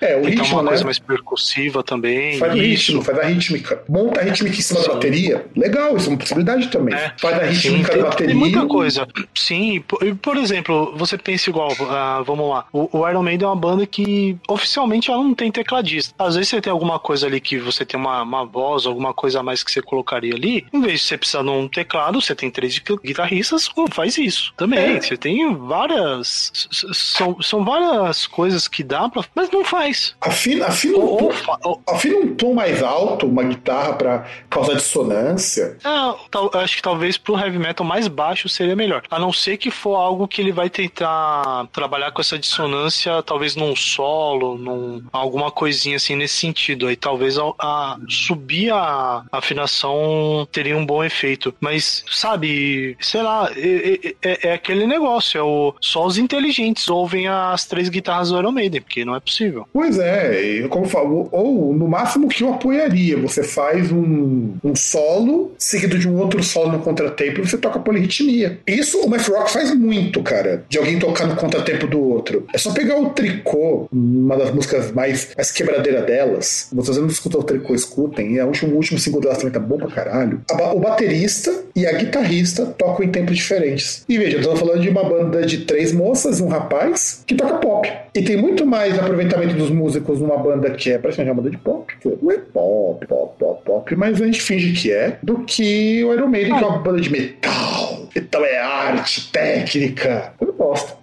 É, o ritmo, uma né? coisa mais percussiva também. Faz ritmo, faz a rítmica. Monta a rítmica em cima Sim. da bateria. Legal, isso é uma possibilidade também. É. Faz a rítmica da bateria. Tem muita coisa. Sim, por, por exemplo, você pensa igual, uh, vamos lá, o, o, Iron Maiden é uma banda que oficialmente ela não tem tecladista. Às vezes você tem alguma coisa ali que você tem uma, uma voz, alguma coisa a mais que você colocaria ali, em vez de você precisar de um teclado, você tem três guitarristas, faz isso também. É. Você tem várias. São, são várias coisas que dá Mas não faz. Afina, afina, um, ou, afina um tom mais alto, uma guitarra para causar dissonância. É, tal, acho que talvez pro heavy metal mais baixo seria melhor. A não ser que for algo que ele vai tentar trabalhar com essa dissonância, talvez num solo, num alguma coisinha assim nesse sentido. Aí talvez a, a, subir a afinação teria um bom efeito. Mas, sabe, sei lá, é, é, é aquele negócio, é o, só os inteligentes ouvem as três guitarras do Iron Maiden, porque não é possível. Pois é, como falo, ou no máximo que eu apoiaria, você faz um, um solo seguido de um outro solo no contratempo e você toca polirritmia. Isso o Math Rock faz muito, cara, de alguém tocar no contratempo do outro. É só pegar o tricô, uma das músicas mais, mais quebradeira delas. Vocês não escutam o tricô, escutem. É o último, o último single delas também tá bom pra caralho. o baterista e a guitarrista tocam em tempos diferentes. E veja, eu tô falando de uma banda de três moças, um rapaz, que toca pop. E tem muito mais aproveitamento dos músicos numa banda que é praticamente uma banda de pop, que é pop, pop, pop, pop, mas a gente finge que é, do que o Iron Maiden, que é uma banda de metal. Então é arte, técnica.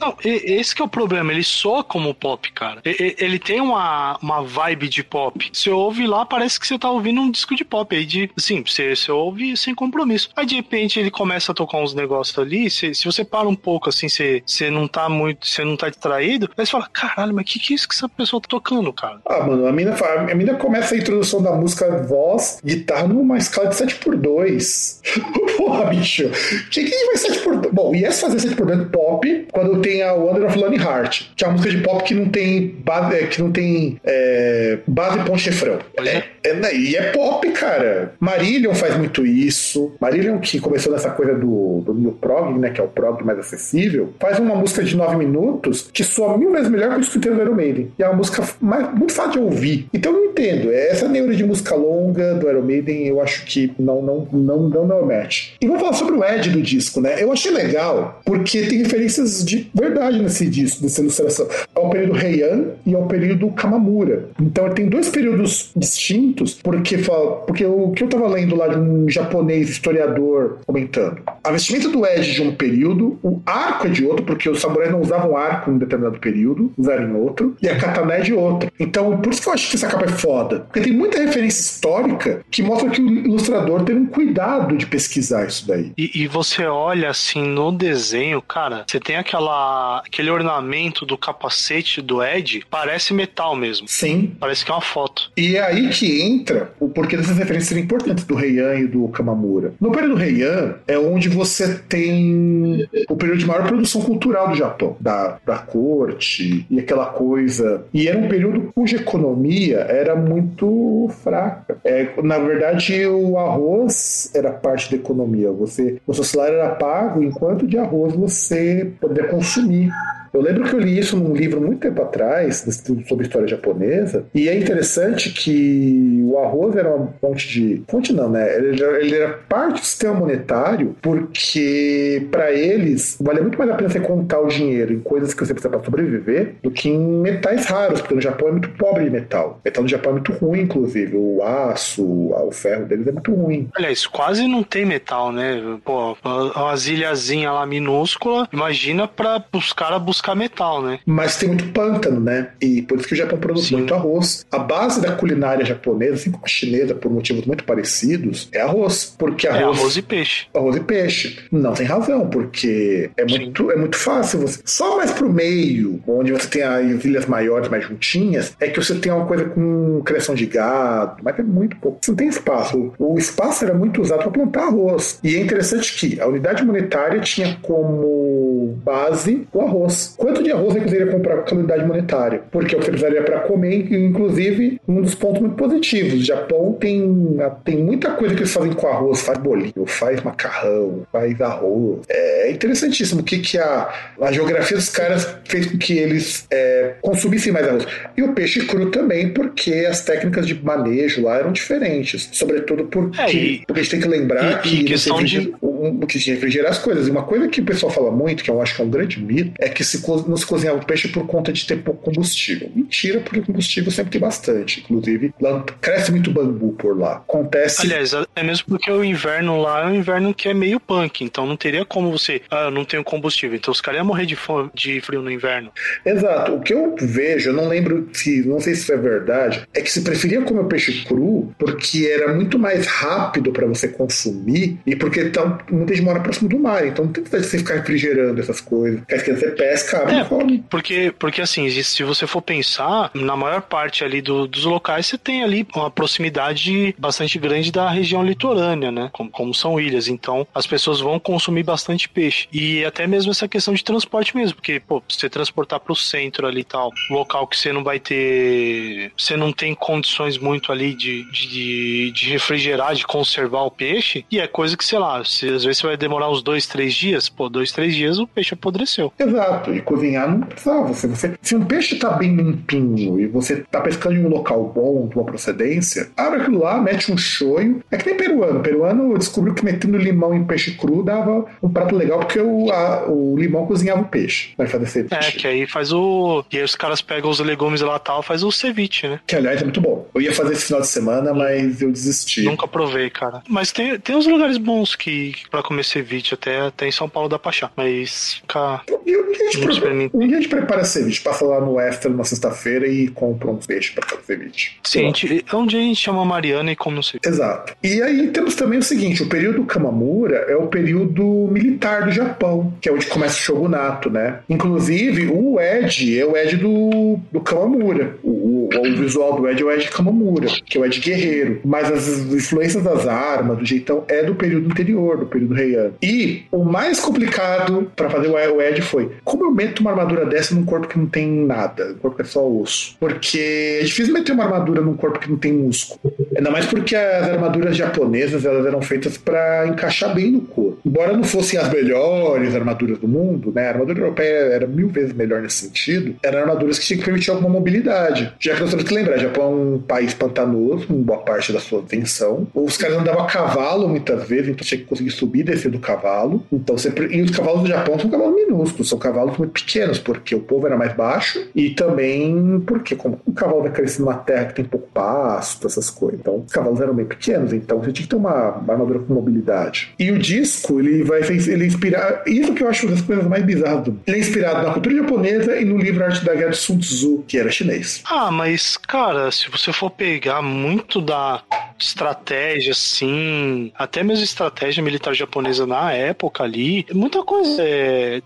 Não, esse que é o problema, ele soa como pop, cara. Ele tem uma, uma vibe de pop. Você ouve lá, parece que você tá ouvindo um disco de pop. Aí de, assim, você, você ouve sem compromisso. Aí de repente ele começa a tocar uns negócios ali. Se, se você para um pouco assim, você, você não tá muito, você não tá distraído, aí você fala, caralho, mas que que é isso que essa pessoa tá tocando, cara? Ah, mano, a mina, a mina começa a introdução da música voz, guitarra numa escala de 7x2. Porra, bicho. Que que vai 7x2? Bom, e essa fazer 7x2 pop quando tem a Wonder of Lonely Heart, que é uma música de pop que não tem base, é, que não tem é, base ponto refrão. É, é, é e é pop, cara. Marillion faz muito isso. Marillion, que começou nessa coisa do, do New Prog, né, que é o prog mais acessível, faz uma música de 9 minutos que soa mil vezes melhor que o escuteiro do Iron Maiden. E é uma música mais, muito fácil de ouvir. Então eu entendo. É essa neura de música longa do Iron Maiden, eu acho que não, não, não, não, não match. E vamos falar sobre o Ed do disco, né? Eu achei legal, porque tem referências de verdade nesse disco, nessa ilustração. É o período Heian e é o período Kamamura. Então ele tem dois períodos distintos, porque, porque o que eu tava lendo lá de um japonês historiador comentando. A vestimenta do Ed de um período, o arco é de outro, porque os samurais não usavam arco em determinado período, usaram em outro, e a katana é de outro. Então, por isso que eu acho que essa capa é foda. Porque tem muita referência histórica que mostra que o ilustrador teve um cuidado de pesquisar isso daí. E, e você olha assim no desenho, cara, você tem aquela aquele ornamento do capacete do Ed, parece metal mesmo. Sim. Parece que é uma foto. E é aí que entra o porquê dessas referências serem importantes do Heian e do Kamamura. No período Heian é onde você tem o período de maior produção cultural do Japão, da, da corte e aquela coisa. E era um período cuja economia era muito fraca. É, na verdade, o arroz era parte da economia. Você, o seu salário era pago enquanto de arroz você poderia consumir. Eu lembro que eu li isso num livro muito tempo atrás, sobre história japonesa, e é interessante que o arroz era uma fonte de. Fonte não, né? Ele era, ele era parte do sistema monetário, porque para eles vale muito mais a pena você contar o dinheiro em coisas que você precisa para sobreviver do que em metais raros, porque no Japão é muito pobre de metal. Metal no Japão é muito ruim, inclusive. O aço, o ferro deles é muito ruim. Aliás, quase não tem metal, né? Pô, uma ilhazinha lá minúscula, imagina para os caras buscar buscar metal, né? Mas tem muito pântano, né? E por isso que o Japão produz Sim. muito arroz. A base da culinária japonesa, assim como a chinesa, por motivos muito parecidos, é arroz. Porque arroz. É arroz e peixe. Arroz e peixe. Não tem razão, porque é muito, é muito fácil você. Só mais pro meio, onde você tem as ilhas maiores, mais juntinhas, é que você tem uma coisa com criação de gado, mas é muito pouco. Você não tem espaço. O espaço era muito usado para plantar arroz. E é interessante que a unidade monetária tinha como base o arroz. Quanto de arroz eu precisaria comprar com unidade monetária? Porque eu precisaria para comer, inclusive, um dos pontos muito positivos. O Japão tem, tem muita coisa que eles fazem com arroz, faz bolinho, faz macarrão, faz arroz. É interessantíssimo o que, que a, a geografia dos caras fez com que eles é, consumissem mais arroz. E o peixe cru também, porque as técnicas de manejo lá eram diferentes. Sobretudo porque, é, e, porque a gente tem que lembrar e, que, e questão de... um, que refrigerar as coisas. E uma coisa que o pessoal fala muito, que eu acho que é um grande mito, é que se não se cozinhava o peixe por conta de ter pouco combustível. Mentira, porque combustível sempre tem bastante. Inclusive, lá cresce muito bambu por lá. Acontece. Aliás, é mesmo porque o inverno lá é um inverno que é meio punk, então não teria como você. Ah, eu não tenho combustível. Então os caras iam morrer de, fome, de frio no inverno. Exato. O que eu vejo, eu não lembro se. Não sei se isso é verdade, é que se preferia comer peixe cru porque era muito mais rápido para você consumir e porque então, muita gente mora próximo do mar, então não tem de você ficar refrigerando essas coisas. Quer que você pesca, É, fome. Porque, porque assim, se você for pensar, na maior parte ali do- dos locais, você tem ali uma proximidade bastante grande da região litorânea, né? Como, como são ilhas. Então, as pessoas vão consumir bastante peixe. E até mesmo essa questão de transporte mesmo, porque, pô, você transportar pro centro ali e tal, local que você não vai ter. Você não tem condições muito ali de, de, de refrigerar, de conservar o peixe. E é coisa que, sei lá, se, às vezes você vai demorar uns dois, três dias, pô, dois, três dias o peixe apodreceu. Exato, e cozinhar não precisava. Se, você, se um peixe tá bem limpinho e você tá pescando em um local bom, de uma procedência, abre aquilo lá, mete um shoyu. É que nem peruano. Peruano descobriu que metendo limão em peixe cru dava um prato legal porque o, a- o limão cozinhava o peixe. Vai fazer ceviche. É, que aí faz o. E aí os caras pegam os legumes lá tal, faz o ceviche, né? Que aliás é muito bom. Eu ia fazer esse final de semana, mas eu desisti. Nunca provei, cara. Mas tem, tem uns lugares bons que, pra comer ceviche, até, até em São Paulo dá pra achar. Mas fica. E um Não pre- um a gente prepara ceviche, passa lá no Extra na sexta-feira e compra um peixe pra fazer ceviche. Sim, gente, um dia a gente chama Mariana e come no ceviche. Exato. E aí temos também o seguinte: o período Kamamura é o período militar do Japão, que é onde começa o shogunato, né? Inclusive, o Ed é o Ed do, do Kamamura. O, o- o visual do Ed é o Ed Kamamura, que é o Ed guerreiro. Mas as influências das armas, do jeitão, é do período anterior, do período Heian. E o mais complicado pra fazer o Ed foi: como eu meto uma armadura dessa num corpo que não tem nada? Um corpo que é só osso. Porque é difícil meter uma armadura num corpo que não tem músculo. Ainda mais porque as armaduras japonesas elas eram feitas pra encaixar bem no corpo. Embora não fossem as melhores armaduras do mundo, né? A armadura europeia era mil vezes melhor nesse sentido. Eram armaduras que tinham que permitir alguma mobilidade. Já que nós temos que lembrar, Japão é um país pantanoso, em boa parte da sua extensão. Os caras andavam a cavalo muitas vezes, então tinha que conseguir subir e descer do cavalo. Então sempre... E os cavalos do Japão são cavalos minúsculos, são cavalos muito pequenos, porque o povo era mais baixo e também porque como o cavalo vai crescer numa terra que tem pouco pasto, essas coisas. Então os cavalos eram bem pequenos, então você tinha que ter uma, armadura com mobilidade. E o disco, ele vai ser ele é inspirar. Isso que eu acho uma das coisas mais bizarras. Ele é inspirado na cultura japonesa e no livro Arte da Guerra de Sun Tzu, que era chinês. Ah, mas, cara, se você for pegar muito da estratégia, assim, até mesmo estratégia militar japonesa na época ali, muita coisa é,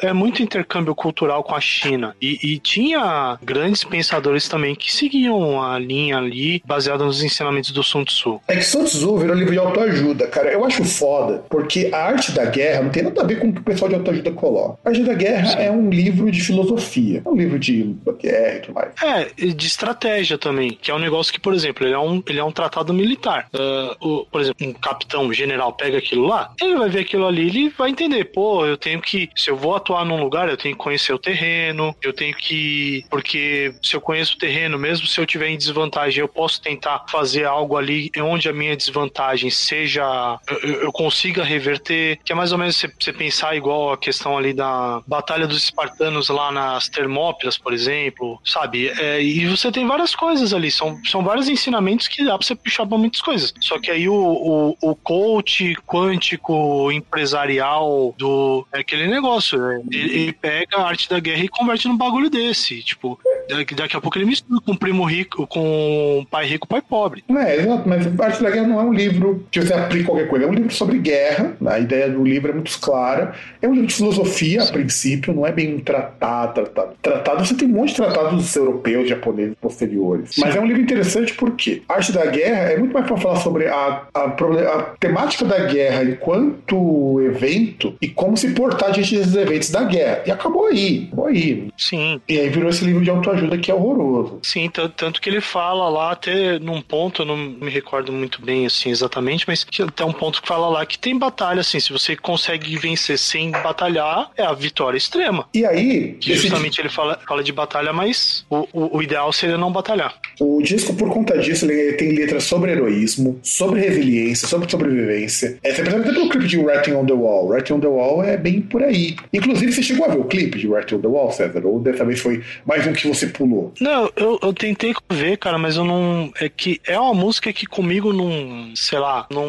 é, é muito intercâmbio cultural com a China. E, e tinha grandes pensadores também que seguiam a linha ali baseada nos ensinamentos do Sun Tzu. É que Sun Tzu virou livro de autoajuda, cara. Eu acho foda, porque a arte da guerra não tem nada a ver com o que o pessoal de autoajuda coloca. A arte da guerra é um livro de filosofia, é um livro de guerra e tudo mais. É, de estratégia também, que é um negócio que, por exemplo, ele é um, ele é um tratado militar. Ah, o, por exemplo, um capitão, um general pega aquilo lá, ele vai ver aquilo ali, ele vai entender, pô, eu tenho que, se eu vou atuar num lugar, eu tenho que conhecer o terreno, eu tenho que, porque se eu conheço o terreno, mesmo se eu tiver em desvantagem, eu posso tentar fazer algo ali onde a minha desvantagem seja, eu, eu consiga reverter, que é mais ou menos você, você pensar igual a questão ali da Batalha dos Espartanos lá nas Termópilas, por exemplo, sabe? É, e você tem várias coisas ali, são, são vários ensinamentos que dá pra você puxar pra muitas coisas. Só que aí o, o, o coach quântico empresarial do. É aquele negócio, né? Ele, ele pega a arte da guerra e converte num bagulho desse. Tipo, daqui, daqui a pouco ele mistura com primo rico, com pai rico, pai pobre. É, exato, mas a arte da guerra não é um livro que você aplica qualquer coisa, é um livro sobre guerra. A ideia do livro é muito clara. É um livro de filosofia, a princípio, não é bem um tratado, tratado. Tratado, você tem um monte de tratados europeus, japoneses, posteriores. Mas é um livro interessante porque a arte da guerra é muito mais para falar sobre a, a, a temática da guerra enquanto evento e como se portar diante desses eventos da guerra. E acabou aí, acabou aí. Sim. E aí virou esse livro de autoajuda que é horroroso. Sim, tan- tanto que ele fala lá, até num ponto, eu não me recordo muito bem assim exatamente, mas tem um ponto que fala lá que tem batalha, assim, se você consegue vencer sem batalhar, é a vitória extrema. E aí, Que justamente ele fala, fala de batalha, mas o, o, o ideal seria não batalhar. O disco, por conta disso, ele tem letras sobre heroísmo, sobre resiliência, sobre sobrevivência. É, percebe até pelo clipe de Writing on the Wall. Writing on the Wall é bem por aí. Inclusive, você chegou a ver o clipe de Writing on the Wall, César? Ou dessa vez foi mais um que você pulou? Não, eu, eu tentei ver, cara, mas eu não. É que é uma música que comigo não. Sei lá, não,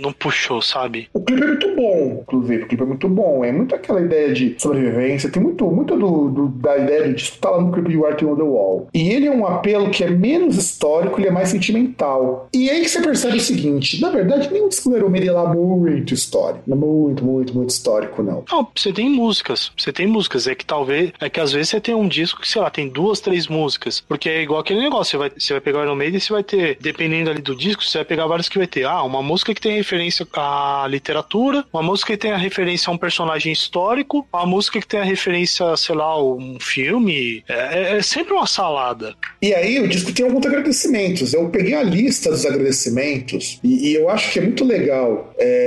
não puxou, sabe? O clipe é muito bom, inclusive. O clipe é muito bom. É muito aquela ideia de sobrevivência. Tem muito, muito do, do da ideia de estar lá no clipe de Writing on the Wall. E ele é um apelo que é menos histórico, ele é mais sentimental. E aí que você percebe o seguinte: na verdade, nenhum disco do lá muito histórico. Não é muito, muito, muito histórico, não. Não, você tem músicas. Você tem músicas. É que talvez. É que às vezes você tem um disco que, sei lá, tem duas, três músicas. Porque é igual aquele negócio. Você vai, você vai pegar o Iron Maiden e você vai ter, dependendo ali do disco, você vai pegar vários que vai ter. Ah, uma música que tem referência à literatura, uma música que tem a referência a um personagem histórico, uma música que tem a referência, sei lá, a um filme. É, é, é sempre uma salada. E aí o disco tem alguns agradecimentos. Eu peguei a lista dos agradecimentos e, e eu acho que é muito legal. É,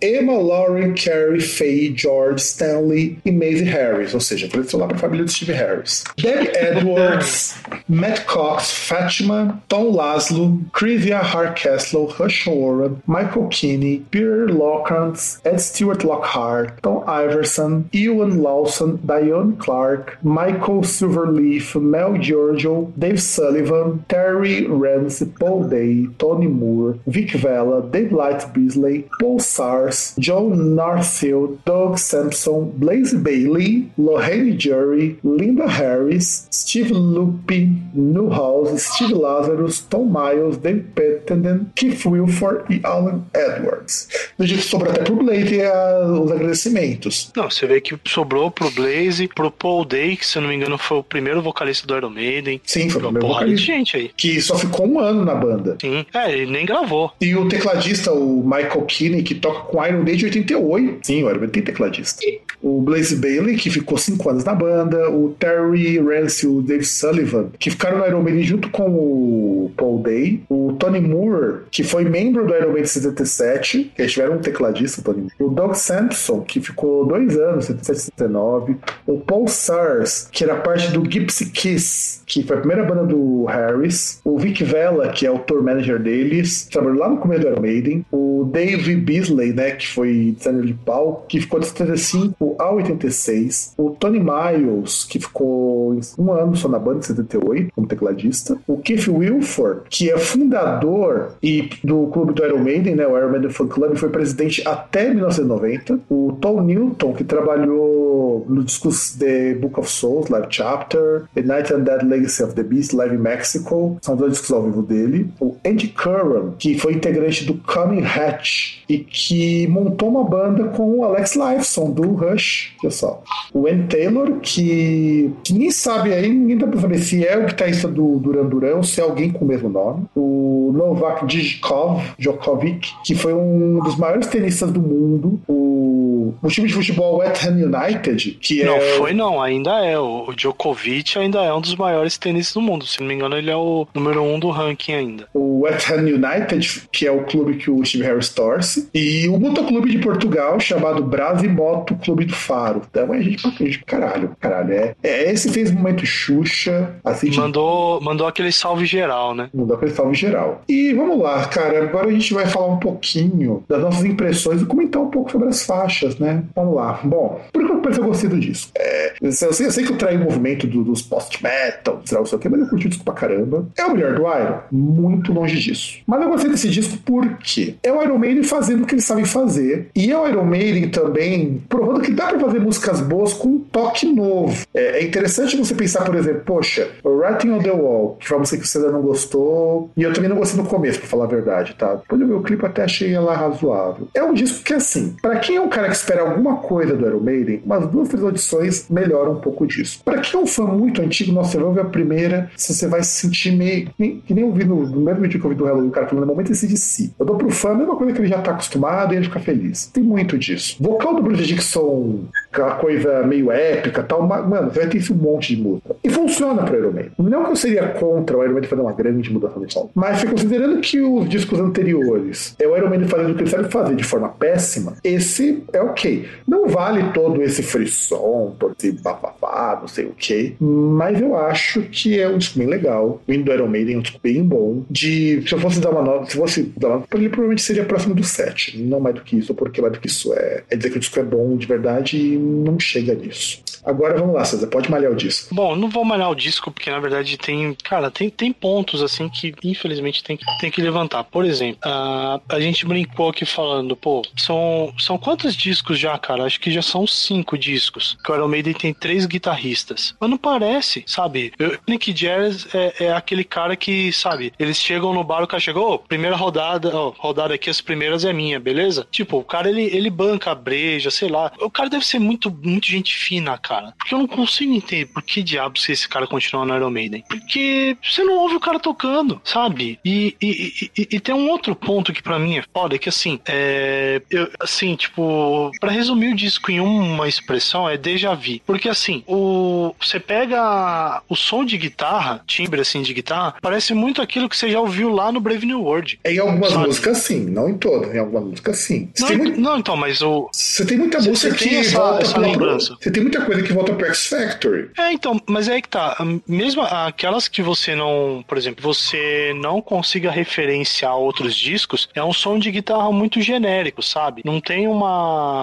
Emma, Lauren, Carrie, Faye, George, Stanley e Maisie Harris, ou seja, apareceu lá para a família do Steve Harris. Debbie Edwards, Matt Cox, Fatima, Tom Laszlo, Crivia Hardcastle, Rush Warren, Michael Kinney, Peter Lockhart, Ed Stewart Lockhart, Tom Iverson, Ewan Lawson, Diane Clark, Michael Silverleaf, Mel Giorgio, Dave Sullivan, Terry Ramsey, Paul Day, Tony Moore, Vic Vela, Dave Light Beasley, Paul Sars, John Northfield, Doug Sampson, Blaze Bailey, Lorraine Jury, Linda Harris, Steve Lupin, Newhouse, Steve Lazarus, Tom Miles, Dave Pettenden, Keith Wilford e Alan Edwards. No dia que sobrou até pro Blaze a, os agradecimentos. Não, você vê que sobrou pro Blaze, pro Paul Day, que se eu não me engano foi o primeiro vocalista do Iron Maiden. Sim, foi o primeiro Porrada de vocalista. gente aí. Que só ficou um ano na banda. Sim. É, ele nem gravou. E o tecladista, o Michael Que toca com Iron desde 88. Sim, o Iron Maiden tem tecladista. O Blaze Bailey, que ficou cinco anos na banda. O Terry Rance e o Dave Sullivan, que ficaram no Iron Maiden junto com o Paul Day. O Tony Moore, que foi membro do Iron Maiden 77, que eles tiveram um tecladista, o Tony Moore. O Doug Sampson, que ficou dois anos, 77 79. O Paul Sars, que era parte do Gypsy Kiss, que foi a primeira banda do Harris. O Vic Vela, que é o tour manager deles, trabalhou lá no começo do Iron Maiden. O Dave Beasley, né, que foi designer de palco, que ficou de 75 a 86. O Tony Miles, que ficou um ano só na banda, de 78, como tecladista. O Keith Wilford, que é fundador e do clube do Iron Maiden, né, o Iron Maiden Fan Club, foi presidente até 1990. O Tom Newton, que trabalhou no discos The Book of Souls, Live Chapter, The Night and Dead Legacy of the Beast, Live in Mexico, são dois discos ao vivo dele. O Andy Curran, que foi integrante do Coming Hatch e que montou uma banda com o Alex Lifeson, do Rush, só. O Ann Taylor, que, que ninguém sabe aí, ninguém pra saber se é o guitarrista do Duran Duran ou se é alguém com o mesmo nome. O Novak Djikov, Djokovic, que foi um dos maiores tenistas do mundo. O, o time de futebol West Ham United, que é... Não foi não, ainda é. O Djokovic ainda é um dos maiores tenistas do mundo. Se não me engano, ele é o número um do ranking ainda. o West Ham United, que é o clube que o Steve Harris torce, e o motoclube de Portugal, chamado Brave Moto Clube do Faro. Então é gente pra caralho, caralho. É, é, esse fez um momento Xuxa, assim, de Mandou, mandou aquele salve geral, né? mudar aquele salve geral. E vamos lá, cara, agora a gente vai falar um pouquinho das nossas impressões e comentar um pouco sobre as faixas, né? Vamos lá. Bom, por que eu pensei eu gostei do disco? É, eu, sei, eu sei que eu traí o movimento do- dos post-metal, não sei o que, mas eu curti o disco pra caramba. É o melhor do Iron? Muito longe disso. Mas eu gostei desse disco porque é o Iron Maiden fazendo o que eles sabem fazer. E é o Iron Maiden também provando que dá pra fazer músicas boas com um toque novo. É, é interessante você pensar, por exemplo, poxa, Writing on the Wall, que foi uma música que você ainda não gostou, e eu também não gostei no começo, pra falar a verdade, tá? Depois eu vi o clipe até achei ela razoável. É um disco que, assim, pra quem é um cara que espera alguma coisa do Iron Maiden, umas duas, três audições melhoram um pouco disso. Pra quem é um fã muito antigo, nossa, você vai ouvir a primeira, você vai se sentir meio. Que que nem eu vi no, no mesmo vídeo que eu vi do Halloween, o cara falando, no momento esse de si. Eu dou pro fã a mesma coisa que ele já tá acostumado e ele fica feliz. Tem muito disso. Vocal do Bruce Dixon, aquela coisa meio épica tal, mas, mano, você vai ter esse monte de música. E funciona pro Iron Maiden. Não que eu seria contra o Iron Maiden fazer uma grande mudança de som, mas considerando que os discos anteriores é o Iron Maiden fazendo o que ele sabe fazer de forma péssima, esse é ok. Não vale todo esse frisson, todo esse bafafá, não sei o que. Mas eu acho que é um disco bem legal. O Indo Iron Maiden é um disco bem bom. De, se eu fosse dar uma nota, se fosse dar uma nota, ele provavelmente seria próximo do 7. Não mais do que isso, porque mais do que isso é, é dizer que o disco é bom de verdade e não chega nisso. Agora vamos lá, César, pode malhar o disco. Bom, não vou malhar o disco, porque na verdade tem, cara, tem, tem pontos assim que infelizmente tem, tem que levantar. Por exemplo, a, a gente brincou aqui falando, pô, são, são quantos discos já, cara? Acho que já são cinco discos. Que o Iron Maiden tem três guitarristas. Mas não parece, sabe? O Nick Jazz é, é, aquele cara que, sabe, eles chegam no bar, o cara chegou, oh, primeira rodada, oh, rodada aqui, as primeiras é minha, beleza? Tipo, o cara ele, ele banca a breja, sei lá. O cara deve ser muito, muito gente fina, cara. Porque eu não consigo entender por que diabos esse cara continua no Iron Maiden. Porque você não ouve o cara tocando, sabe? E, e, e, e tem um outro ponto que para mim é foda, que assim, é, eu, assim, tipo, para resumir o disco em uma expressão, é déjà vu. Porque assim, o, você pega o som de guitarra, timbre assim de guitarra, parece muito aquilo que você já ouviu lá no Brave New World. Em algumas sabe? músicas sim, não em todas, em algumas músicas sim. Não, muito... não, então, mas o. Você tem muita música que essa, volta essa lembrança. Você tem muita coisa que volta pro X Factory. É, então, mas é aí que tá. Mesmo aquelas que você não, por exemplo, você não consiga referenciar outros discos, é um som de guitarra muito genérico, sabe? Não tem uma.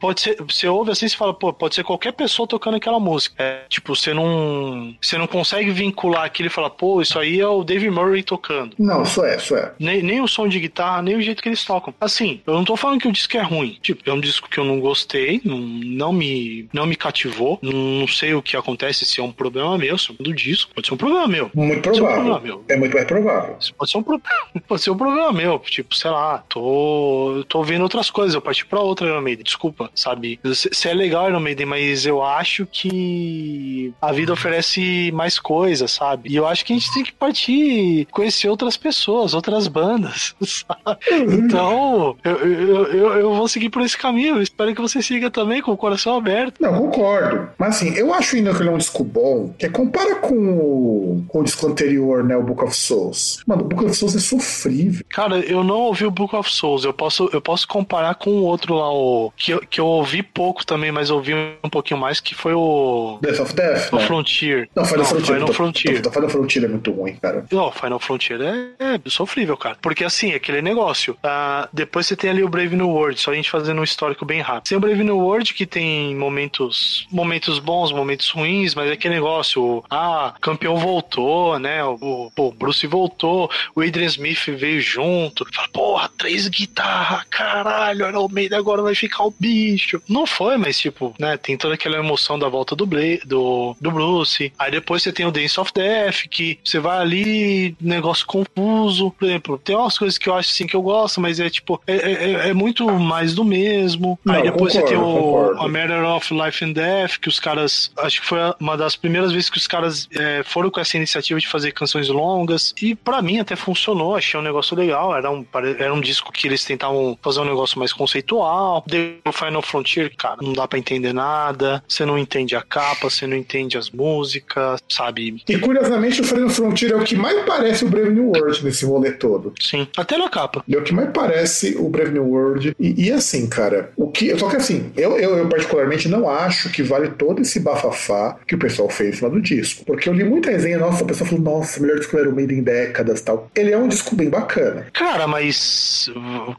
Pode ser. Você ouve assim e fala, pô, pode ser qualquer pessoa tocando aquela música. É, tipo, você não. Você não consegue vincular aquilo e falar, pô, isso aí é o Dave Murray tocando. Não, isso é, isso é. Nem, nem o som de guitarra, nem o jeito que eles tocam. Assim, eu não tô falando que o disco é ruim. Tipo, é um disco que eu não gostei, não, não me, não me cativou, não não sei o que acontece, se é um problema meu, se é do disco. Pode ser um problema meu. Muito provável. Um meu. É muito mais provável. Pode ser, um pro... pode ser um problema meu. Tipo, sei lá, tô, tô vendo outras coisas. Eu parti pra outra Iron Maiden. Desculpa, sabe? Se é legal Iron Maiden, mas eu acho que a vida oferece mais coisas, sabe? E eu acho que a gente tem que partir conhecer outras pessoas, outras bandas, sabe? Então, eu, eu, eu, eu vou seguir por esse caminho. Espero que você siga também com o coração aberto. Não, concordo. Mas assim, eu acho ainda que ele é um disco bom, que é compara com o, com o disco anterior, né, o Book of Souls. Mano, o Book of Souls é sofrível. Cara, eu não ouvi o Book of Souls, eu posso, eu posso comparar com o outro lá, o que eu, que eu ouvi pouco também, mas ouvi um pouquinho mais, que foi o... Death of Death, O né? Frontier. Não, Final não, Frontier. Final Frontier. Tô, Final Frontier é muito ruim, cara. Não, Final Frontier é, é sofrível, cara. Porque assim, aquele negócio, uh, depois você tem ali o Brave New World, só a gente fazendo um histórico bem rápido. Tem o Brave New World que tem momentos, momentos bons, momentos ruins, mas é aquele negócio, ah, campeão voltou, né? O, o Bruce voltou, o Adrian Smith veio junto. Fala, porra, três guitarras, caralho, era o meio agora vai ficar o bicho. Não foi, mas tipo, né? Tem toda aquela emoção da volta do, Blade, do, do Bruce. Aí depois você tem o Dance of Death, que você vai ali, negócio confuso. Por exemplo, tem umas coisas que eu acho assim que eu gosto, mas é tipo, é, é, é muito mais do mesmo. Não, Aí depois concordo, você tem o A Matter of Life and Death, que os caras acho que foi uma das primeiras vezes que os caras é, foram com essa iniciativa de fazer canções longas. E para mim até funcionou, achei um negócio legal. Era um, era um disco que eles tentavam fazer um negócio mais conceitual. O Final Frontier, cara, não dá para entender nada. Você não entende a capa, você não entende as músicas, sabe? E curiosamente, o Final Frontier é o que mais parece o Brave New World nesse rolê todo. Sim, até na capa. É o que mais parece o Brave New World. E, e assim, cara, o que. Só que assim, eu, eu, eu particularmente não acho que vale todo esse bafafá que o pessoal fez lá do disco. Porque eu li muita resenha, nossa, o pessoal falou, nossa, melhor disco era o Made em décadas tal. Ele é um disco bem bacana. Cara, mas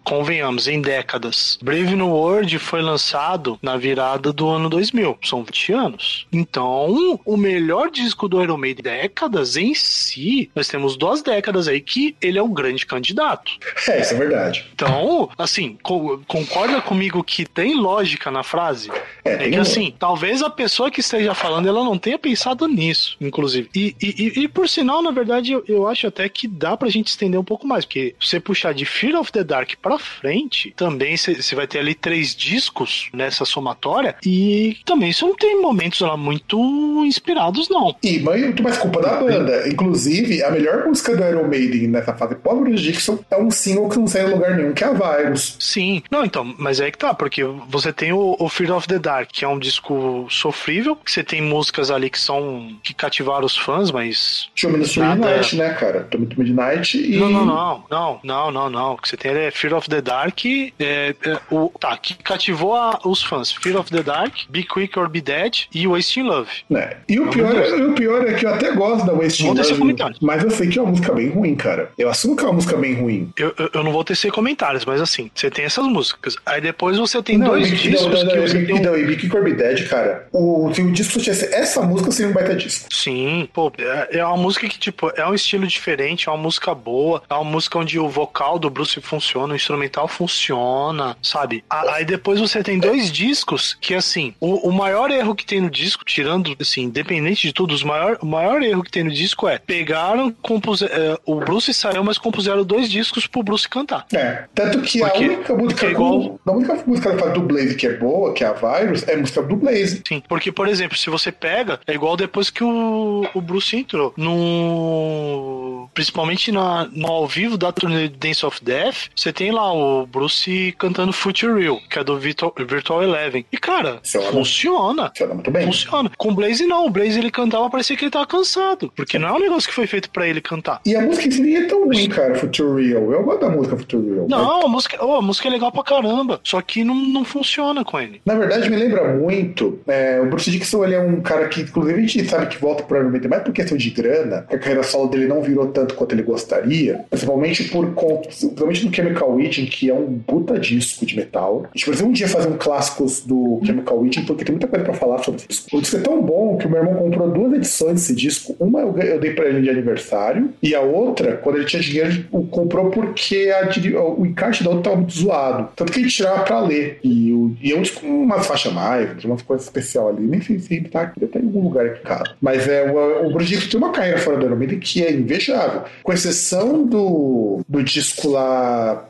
convenhamos, em décadas. Brave New World foi lançado na virada do ano 2000. São 20 anos. Então, o melhor disco do Iron Maiden décadas em si, nós temos duas décadas aí que ele é um grande candidato. É, isso é verdade. Então, assim, co concorda comigo que tem lógica na frase? É, é que assim, talvez a pessoa que esteja falando ela não tenha pensado nisso, inclusive. E, e, e por sinal, na verdade, eu, eu, acho até que dá pra gente estender um pouco mais, porque você puxar de Fear of the Dark pra frente, também você vai ter ali três discos nessa somatória, e também você não tem momentos lá muito inspirados, não. E muito mais culpa da banda. Inclusive, a melhor música do Iron Maiden nessa fase pós Dixon é um single que não sai em lugar nenhum, que é a Virus. Sim. Não, então, mas é que tá, porque você tem o, o Fear of the Dark, que é um disco sofrível, que você tem músicas ali que são que cativaram os fãs, mas. Show Me nada... Midnight, né, cara? Tommy to Midnight e. Não, não, não, não, não, não, não. O que você tem é Fear of the Dark. É, é, o, tá, que cativou a, os fãs. Fear of the Dark, Be Quick or Be Dead e Wasting Love. É. E o pior, é, o pior é que eu até gosto da Wasting Love, mas eu sei que é uma música bem ruim, cara. Eu assumo que é uma música bem ruim. Eu, eu, eu não vou tecer comentários, mas assim, você tem essas músicas. Aí depois você tem não, dois discos não, não, que você tem... Não, e Bic Corby Dead, cara, o, se o disco essa música, seria um baita disco. Sim, pô, é, é uma música que, tipo, é um estilo diferente, é uma música boa, é uma música onde o vocal do Bruce funciona, o instrumental funciona, sabe? Aí depois você tem dois discos que, assim, o, o maior erro que tem no disco, tirando, assim, independente de tudo, maior, o maior erro que tem no disco é pegaram, compuseram, é, o Bruce saiu, mas compuseram dois discos pro Bruce cantar. É, tanto que porque, a única música, é igual... a única música do Blaze que é boa, que é a Virus, é a música do Blaze. Sim, porque, por exemplo, se você pega, é igual depois que o, o Bruce entrou no... principalmente na, no ao vivo da turnê Dance of Death, você tem lá o Bruce cantando Future Real, que é do Virtual, Virtual Eleven. E, cara, funciona. Funciona, funciona muito bem. Funciona. Com o Blaze, não. O Blaze, ele cantava, parecia que ele tava cansado. Porque não é um negócio que foi feito pra ele cantar. E a música em si nem é tão ruim, cara, Future Real. Eu gosto da música Future Real. Não, a música, oh, a música é legal pra caramba. Só que não, não funciona com ele. Na verdade, me lembra muito. É, o Bruce Dixon, ele é um cara que, inclusive, a gente sabe que volta pro Iron mais por questão de grana, que a carreira solo dele não virou tanto quanto ele gostaria. Principalmente por conta. Principalmente no Chemical Witching, que é um puta disco de metal. A gente precisa um dia fazer um clássicos do Chemical Witching, porque tem muita coisa pra falar sobre esse disco. O disco é tão bom que o meu irmão comprou duas edições desse disco. Uma eu, dei pra ele de aniversário, e a outra, quando ele tinha dinheiro, ele comprou porque a, o encaixe da outra tava muito zoado. Tanto que ele tirava pra ler. E, o, e é um disco com uma faixa mais, umas coisas especial ali. Nem sei se ele tá deve estar em algum lugar aqui em casa. Mas é, o, o Bruce tem uma carreira fora do Iron que é invejável. Com exceção do, do disco lá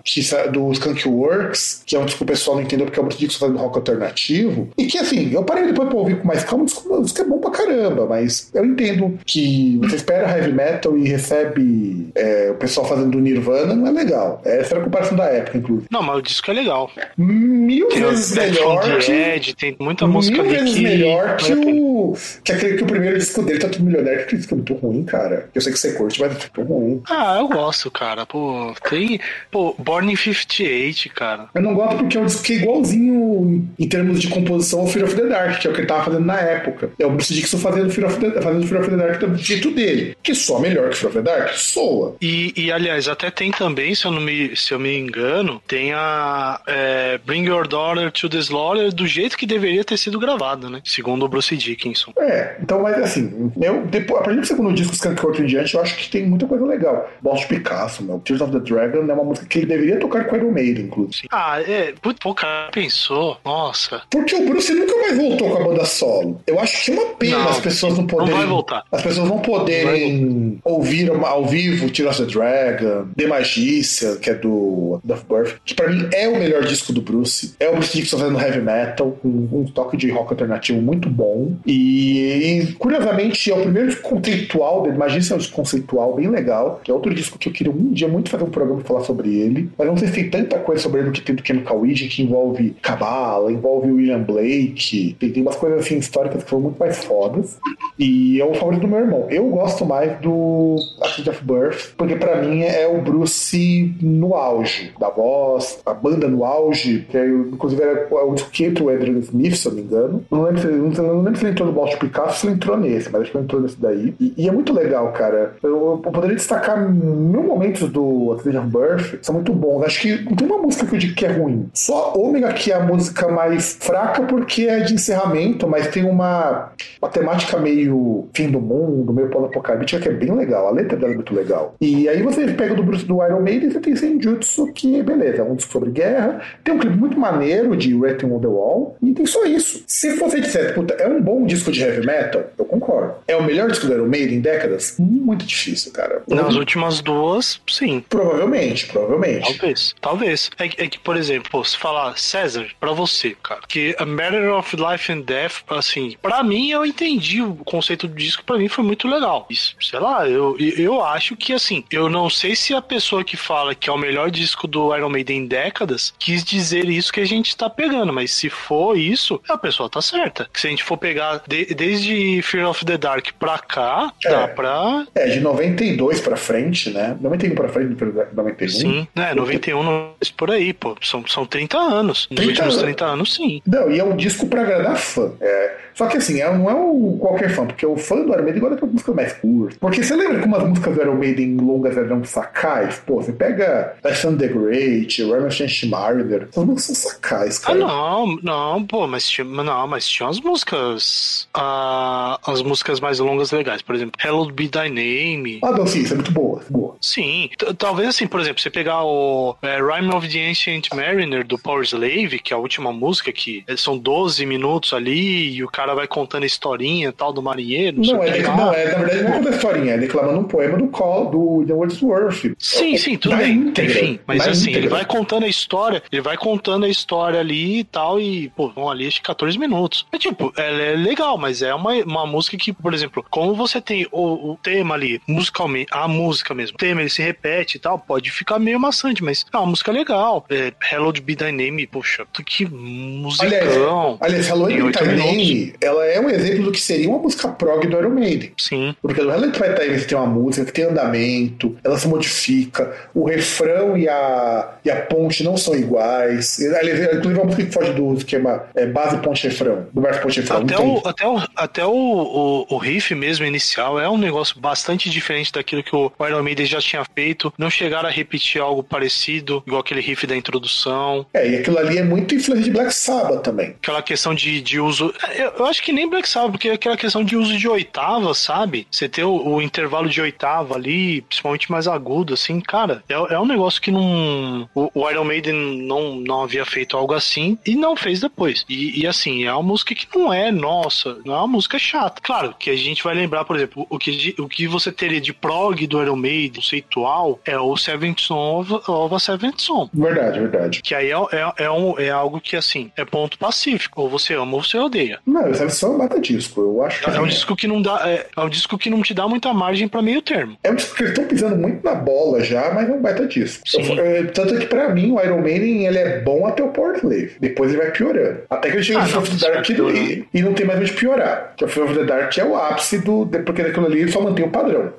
do Skunk Works, que é um disco o pessoal não entendeu porque é um disco fazendo rock alternativo. E que assim, eu parei depois pra ouvir com mais calma, o disco, o disco é bom pra caramba, mas eu entendo que você espera heavy metal e recebe é, o pessoal fazendo Nirvana, não é legal. Essa era a comparação da época, inclusive. Não, mas o disco é legal. Mil tem vezes melhor. Que, Ed, tem muita música mil vezes que... melhor que o, que aquele que o primeiro disco dele tá tudo milionário, que disco é muito ruim, cara. Eu sei que você curte, mas é muito ruim. Ah, eu gosto, cara. Pô, tem. Pô, Born in 58, cara. Eu não gosto porque é um disco que é igualzinho em termos de composição ao Fear of the Dark, que é o que ele tava fazendo na época. É o Bruce Dixon fazendo Fear of the, fazendo Fear of the Dark do jeito dele. Que soa melhor que Fear of the Dark? Soa. E, e aliás, até tem também, se eu não me, se eu me engano, tem a é, Bring Your Daughter to the Slaughter do jeito que deveria ter sido gravado, né? Segundo o Bruce Dickinson. É, então, mas assim, eu, depois, a partir do segundo disco, Skunk Works em diante, eu acho que tem muita coisa legal. Boss Picasso, meu. Tears of the Dragon é uma música que ele deveria tocar com Iron Maiden, inclusive. Ah, é. Pô, cara pensou. Nossa. Porque o Bruce nunca mais voltou com a banda solo. Eu acho que é uma pena não, as pessoas não poderem. Não vai voltar. As pessoas não poderem ouvir ao vivo Tears of the Dragon, The Magician, que é do Death Birth, que pra mim é o melhor disco do Bruce. É o Bruce Dickinson fazendo heavy metal, com um toque de rock alternativo muito bom. E, e curiosamente, é o primeiro disco conceitual dele. Magician é um disco conceitual bem legal, que é outro disco que eu queria um dia muito fazer um programa e falar sobre ele. Mas não sei se tem tanta coisa sobre ele que tem do Chemical Wedding, que envolve Cabala, envolve William Blake. Tem, tem umas coisas assim históricas que foram muito mais fodas. E é o favorito do meu irmão. Eu gosto mais do Acid of Birth, porque para mim é o Bruce no auge da voz, a banda no auge, que é, inclusive era o disco que entra o Adrian Smith, se eu não me engano. Não lembro se, não, lembro se ele entrou no Baltic Picasso, se ele entrou nesse, mas acho que ele entrou nesse daí. E, e é muito legal, cara. Eu, eu poderia destacar mil momentos do Acid of Birth, são muito bons. Acho que não tem uma música que eu digo que é ruim. Só Ômega, que é a música mais fraca, porque é de encerramento, mas tem uma, uma temática meio fim do mundo, meio pós-apocalíptica, que é bem legal. A letra dela é muito legal. E aí você pega do, Bruce, do Iron Maiden e você tem Senjutsu, que beleza, é um disco sobre guerra. Tem um clipe muito maneiro de Writing on the Wall. E tem só isso. Se você disser, puta, é um bom disco de heavy metal, eu concordo. É o melhor disco do Iron Maiden em décadas? Muito difícil, cara. Nas últimas duas, sim. Provavelmente, provavelmente. Talvez, talvez. É, é que, por exemplo, se falar César, pra você, cara, que A Matter of Life and Death, assim, pra mim eu entendi o conceito do disco, pra mim foi muito legal. Isso, sei lá, eu, eu acho que, assim, eu não sei se a pessoa que fala que é o melhor disco do Iron Maiden em décadas quis dizer isso que a gente tá pegando, mas se for isso, a pessoa tá certa. Que se a gente for pegar de, desde Fear of the Dark pra cá, É. dá pra. É, de 92 pra frente, né? 91 pra frente, 91. Sim, né? 91 não- por aí, pô. São, são 30 anos. Nos 30 últimos anos. 30 anos, sim. Não, e é um disco pra agradar fã. É, só que assim, é- não é o qualquer fã, porque o fã do Iron Maiden gosta de música mais curta. Porque você lembra como as músicas do Iron Maiden longas eram sacais? Pô, você pega Alexander the Great, Rammstein Mariner, essas músicas são sacais, Ah, cara. não, não, pô, mas tinha, não, mas tinha as músicas. ah, as músicas mais longas legais. Por exemplo, Hello Be Thy Name. Ah, não, sim, isso é muito boa, boa. Sim, talvez assim, por exemplo, você pegar o é, Rhyme of the Ancient Mariner do Power Slave, que é a última música, que é- são 12 minutos ali, e o cara vai contando a historinha tal do marinheiro. Não, sei é, não, é, na verdade não é conta a historinha, é declamando um poema do Call do William Wordsworth. Sim, sim, tudo Na bem. íntegra, Enfim, mas assim, ele íntegra. vai contando a história, ele vai contando a história ali e tal, e, pô, vão ali acho que 14 minutos. É tipo, ela é legal, mas é uma, uma música que, por exemplo, como você tem o, o tema ali, musicalmente, a música mesmo, o tema ele se repete e tal, pode ficar meio maçante, mas é uma música legal. É, Hello Be Thy Name, poxa, que musicão. Aliás, Hello Tem Be Thy. Name, ela é um exemplo do que seria uma música prog do Iron Maiden. Sim. Porque no Thy Name você tem uma música que tem andamento, ela se modifica, o refrão e a, e a ponte não são iguais. Aliás, inclusive é uma música que foge do esquema é, base ponte refrão, do verso ponte refrão. Até, o, até, o, até o, o, o riff mesmo inicial é um negócio bastante diferente daquilo que o Iron Maiden já tinha feito. Não chegaram a repetir algo parecido, igual aquele riff da introdução. É, e aquilo ali é muito influência de Black Sabbath também. Aquela questão de, de uso. Eu, eu acho que nem Black Sabbath, porque é aquela questão de uso de oitava, sabe? Você ter o, o intervalo de oitava ali, principalmente mais agudo, assim, cara, é, é um negócio que não. O, o Iron Maiden não, não havia feito algo assim e não fez depois. E, e, assim, é uma música que não é nossa, não é uma música chata. Claro que a gente vai lembrar, por exemplo, o que, o que você teria de prog do Iron Maiden, conceitual, é o Seventh Son of, of a Seventh Son. Verdade, verdade. Que aí é, é, é, um, é algo que, assim, é ponto pacífico. Ou você ama ou você odeia. Não, é um disco. Eu acho que É um disco que não dá. É, é um disco que não te dá muita margem pra meio termo. É um disco que eles estão pisando muito na bola já, mas é um baita disco. Eu- é, tanto é que pra mim o Iron Maiden ele é bom até o Power Slave. Depois ele vai piorando. Até que ele chega Ah, no Fear of the Dark piorando. e, e não tem mais onde piorar. Que o Fear of the Dark é o ápice do. Porque daquilo ali ele só mantém o padrão.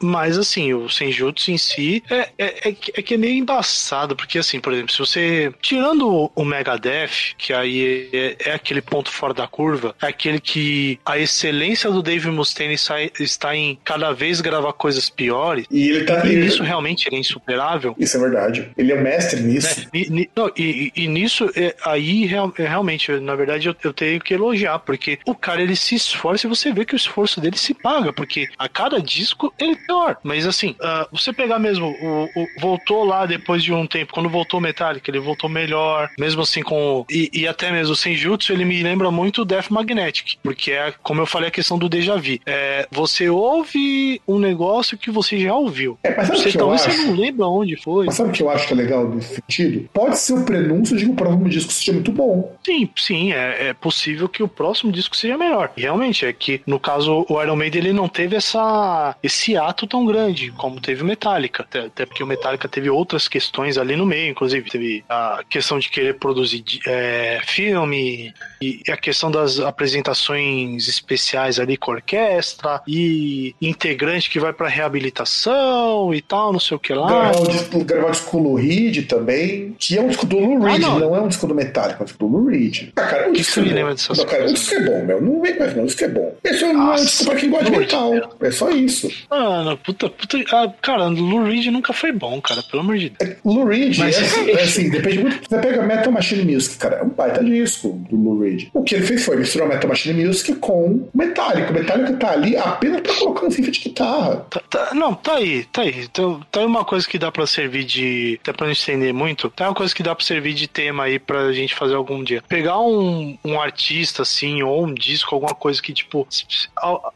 Mas assim, o Senjutsu em si é, é, é, que- é que é meio embaçado, porque assim, por exemplo, se você. Tirando o- Megadeth, que aí é, é aquele ponto fora da curva, é aquele que a excelência do Dave Mustaine sai- está em cada vez gravar coisas piores. E ele tá. E ele- isso realmente ele é insuperável. Isso é verdade. Ele é o mestre nisso. né? E, ni- não, e- e- e nisso, é, aí real- é, realmente, na verdade, eu, eu tenho que elogiar, porque o cara ele se esforça e você vê que o esforço dele se paga, porque a cada disco ele pior. Mas assim, ah, você pegar mesmo, o, o- voltou lá depois de um tempo, quando voltou o Metallica, ele voltou melhor, mesmo assim com. E, e até mesmo o Senjutsu, ele me lembra muito o Death Magnetic, porque é, como eu falei, a questão do déjà vu. É, você ouve um negócio que você já ouviu. É, mas sabe Você, que talvez você não lembra onde foi. Mas sabe o que eu acho que é legal nesse sentido? Pode ser o prenúncio de que o próximo disco seja muito bom. Sim, sim, é, é possível que o próximo disco seja melhor. Realmente, é que no caso o Iron Maiden ele não teve essa, esse ato tão grande como teve o Metallica. Até, até porque o Metallica teve outras questões ali no meio, inclusive teve a questão de querer produzir é, filme e a questão das apresentações especiais ali com orquestra e integrante que vai pra reabilitação e tal, não sei o que lá. Gravar o disco, gravar o disco com o Lou Reed também, que é um disco do Lou Ah, Reed, não. não. é um disco do Metallica, é um disco do Lou Reed. Ah, cara, o Que disco que é bom. dessas Não, cara, o coisas? disco é bom, meu. Não vem mais não, o disco é bom. Esse é um disco pra quem gosta de metal. É só isso. Mano, puta, puta. Ah, cara, Lou Reed nunca foi bom, cara, pelo amor de Deus. Lou Reed, Mas- é, assim, é assim, depende muito. Você pega Metal Machine Music, cara, é um baita disco do Lou Reed. O que ele fez foi misturar Metal Machine Music com Metallica. O Metallica tá ali apenas pra colocar um riff de guitarra. Tá- tá- não, tá aí, tá aí. Então, tá aí uma coisa que dá pra servir de. Até pra não estender muito, tá uma coisa que dá pra servir de tema aí pra gente fazer algum dia. Pegar um, um artista, assim, ou um disco, alguma coisa que, tipo,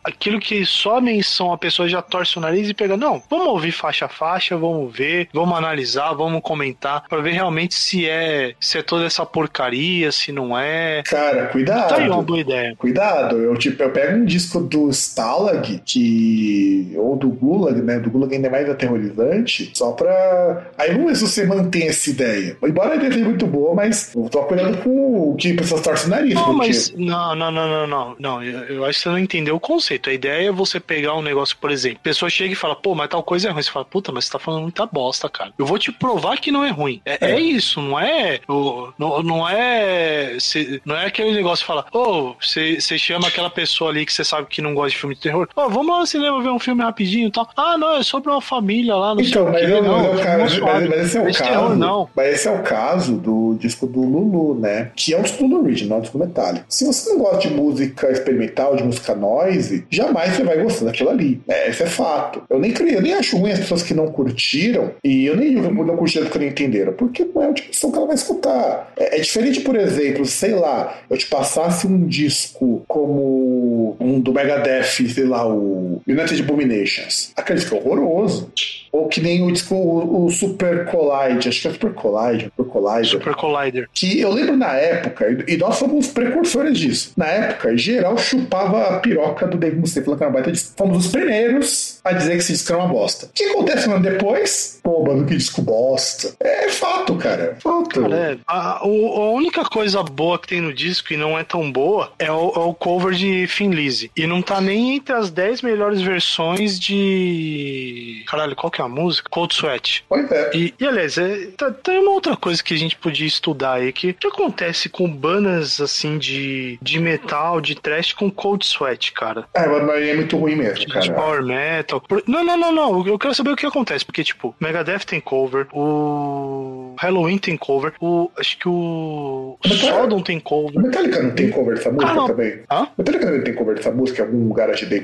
aquilo que só a menção a pessoa já torna torce o nariz e pega, não, vamos ouvir faixa a faixa, vamos ver, vamos analisar, vamos comentar, para ver realmente se é, se é toda essa porcaria, se não é. Cara, cuidado. Tá aí uma boa ideia. Cuidado, eu tipo, eu pego um disco do Stalag, que. ou do Gulag, né? Do Gulag ainda é mais aterrorizante, só pra. Aí vamos ver se você mantém essa ideia. Embora a ideia seja muito boa, mas eu tô cuidando com o que pessoas torcem o nariz. Não, porque- mas. Não, não, não, não, não. Não, eu, eu acho que você não entendeu o conceito. A ideia é você pegar um negócio, por exemplo, pessoa chega e fala, pô, mas tal coisa é ruim. Você fala, puta, mas você tá falando muita bosta, cara. Eu vou te provar que não é ruim. É, é É. isso, não é. o- Não, não é. cê- não é aquele negócio que fala, ô, você você chama aquela pessoa ali que você sabe que não gosta de filme de terror. Ô, vamos lá no cinema ver um filme rapidinho e tal. Ah, não, é sobre uma família lá no Então, mas, eu, não, mas, é mas, mas esse é o Esse caso. terror, não. Mas esse é o caso do disco do Lulu, né? Que é um disco do original, um disco metálico. Se você não gosta de música experimental, de música noise, jamais você vai gostar daquilo ali. É, esse é fato. Eu nem creio, eu nem acho ruim as pessoas que não curtiram, e eu nem digo que não curtiram porque não entenderam, porque não é o tipo de som que ela vai escutar. É, é diferente, por exemplo, sei lá, eu te passasse um disco como um do Megadeth, sei lá, o United Abominations. Aquele disco é horroroso. Ou que nem o disco, o, o Super Collide, acho que é Super Collide, Super Collide. Super Collider. Que eu lembro na época, e nós fomos os precursores disso. Na época, geral chupava a piroca do Dave Mustaine, falando que era uma baita. Fomos os primeiros a dizer que esse disco era uma bosta. O que acontece um ano depois? Pô, mano, que disco bosta. É fato, cara. É fato. Cara, é, a, o- a única coisa boa que tem no disco e não é tão boa é o, é o cover de Finlise. E não tá nem entre as 10 melhores versões de. Caralho, qual que é a música? Cold Sweat. Pois é. E, e, aliás, é, tá- tem uma outra coisa que a gente podia estudar aí, que o que acontece com bandas assim de, de metal, de trash com Cold Sweat, cara? É, mas é muito ruim mesmo, De cara. power metal. Não, não, não, não. Eu quero saber o que acontece. Porque, tipo, Megadeth tem cover, o Halloween tem cover, o. Acho que o. cara, Sodom tem cover. Metallica não tem cover dessa música Ah, também? Hã? Metallica também tem cover dessa música em algum garage day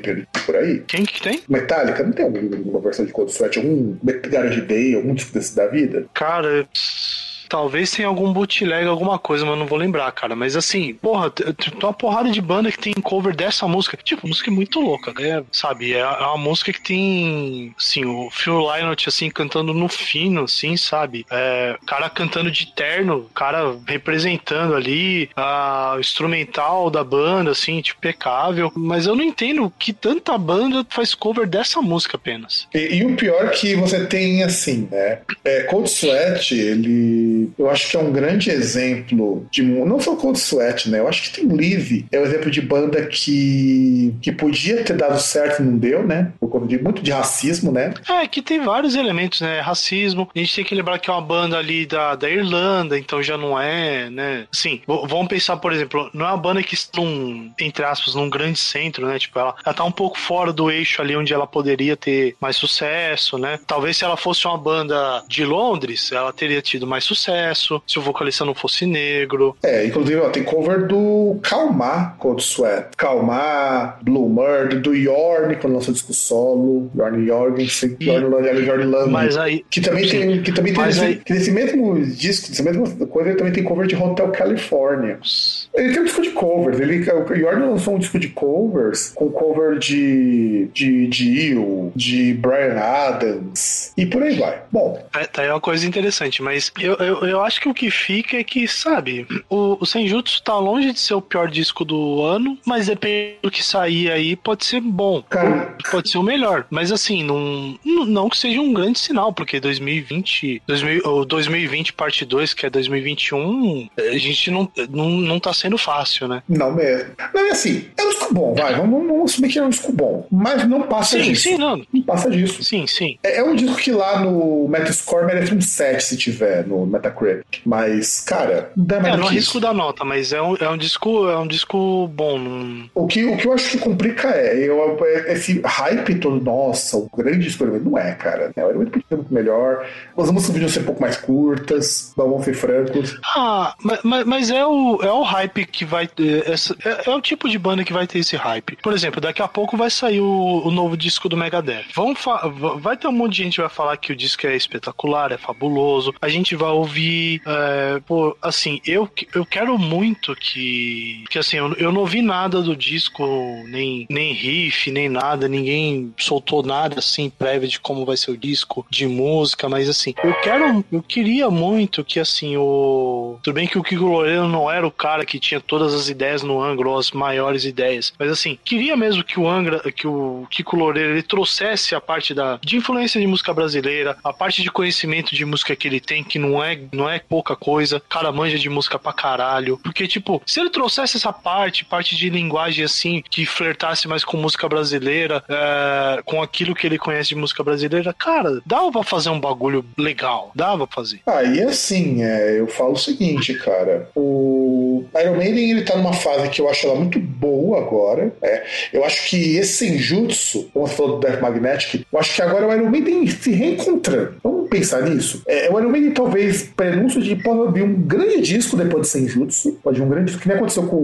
por aí? Quem que tem? Metallica não tem alguma versão de Cold Sweat, algum garage day, algum disco desse da vida? Cara. pss, Talvez tenha algum bootleg, alguma coisa, mas não vou lembrar, cara. Mas assim, porra, tem uma porrada de banda que tem cover dessa música. Tipo, música é muito louca, né? Sabe? É, é uma música que tem, assim, o Phil Lynott, assim, cantando no fino, assim, sabe? É, cara cantando de terno, cara representando ali a, instrumental da banda, assim, tipo, impecável. Mas eu não entendo que tanta banda faz cover dessa música apenas. E, e o pior que você tem, assim, né? É, Cold Sweat, ele. Eu acho que é um grande exemplo de. Não só Cold Sweat, né? Eu acho que tem Live. É um exemplo de banda que. que podia ter dado certo e não deu, né? Por conta de muito de racismo, né? É, que tem vários elementos, né? Racismo. A gente tem que lembrar que é uma banda ali da, da Irlanda, então já não é, né? Sim, vamos pensar, por exemplo, não é uma banda que está num, entre aspas, num grande centro, né? Tipo, ela, ela tá um pouco fora do eixo ali onde ela poderia ter mais sucesso, né? Talvez se ela fosse uma banda de Londres, ela teria tido mais sucesso, se o vocalista não fosse negro. É, inclusive, ó, tem cover do Calmar Cold Sweat. Calmar, Blue Murder, do Yorn, quando lançou disco solo. Yorn Jorgensen, Yorn Yorn Yorn. Mas aí. Que também Sim. tem, que também tem Mas esse, aí- que nesse mesmo disco, nessa mesma coisa, ele também tem cover de Hotel California. Ele tem um disco de covers. Ele, o Jordan lançou um disco de covers com cover de, de, de Eel, de Brian Adams e por aí vai. Bom, É, tá aí uma coisa interessante, mas eu, eu, eu acho que o que fica é que, sabe, o, o Senjutsu tá longe de ser o pior disco do ano, mas depende do que sair aí, pode ser bom. cara, Pode ser o melhor, mas assim, não, não que seja um grande sinal, porque 2020, 2000, ou 2020 parte 2, que é 2021, a gente não, não, não tá sendo fácil, né? não mesmo. Não é assim, é um disco bom, vai, vamos, vamos assumir que é um disco bom, mas não passa Sim, disso. sim, não. Não passa disso. Sim, sim. É, é um disco que lá no Metascore merece um 7 se tiver no Metacritic. Mas, cara, não dá mais É, não arrisco dar nota, mas é um, é um disco, é um disco bom. Não... O que, o que eu acho que complica é, eu, é esse hype todo, nossa, o grande disco não é, cara. Né? Ser muito melhor. As músicas podiam ser um pouco mais curtas, vamos ser francos. Ah, ma- ma- mas, é, o, é o hype que vai. é, é o tipo de banda que vai ter esse hype. Por exemplo, daqui a pouco vai sair o, o novo disco do Megadeth. Vão vai ter um monte de gente que vai falar que o disco é espetacular, é fabuloso. A gente vai ouvir. É, pô, assim, eu, eu quero muito que. Que assim, eu, eu não ouvi nada do disco, nem, nem riff, nem nada. Ninguém soltou nada assim prévio de como vai ser o disco, de música, mas assim, eu quero, eu queria muito que assim, o. Tudo bem que o Kiko Loureiro não era o cara que tinha todas as ideias no Angra, ou as maiores ideias, mas assim, queria mesmo que o Angra, que o Kiko Loureiro ele trouxesse a parte da, de influência de música brasileira, a parte de conhecimento de música que ele tem, que não é, não é pouca coisa, cara manja de música pra caralho, porque tipo, se ele trouxesse essa parte, parte de linguagem assim, que flertasse mais com música brasileira, é, com aquilo que ele conhece de música brasileira, cara, dava pra fazer um bagulho legal, dava pra fazer. Ah, e assim, é, eu falo o seguinte, cara, o Iron Maiden ele tá numa fase que eu acho ela muito boa agora, é, eu acho que esse Senjutsu, como você falou do Death Magnetic, eu acho que agora o Iron Maiden se reencontrando. Vamos pensar nisso? É, o Iron Maiden talvez prenúncio de pode vir um grande disco depois de Senjutsu, pode vir um grande disco, que nem aconteceu com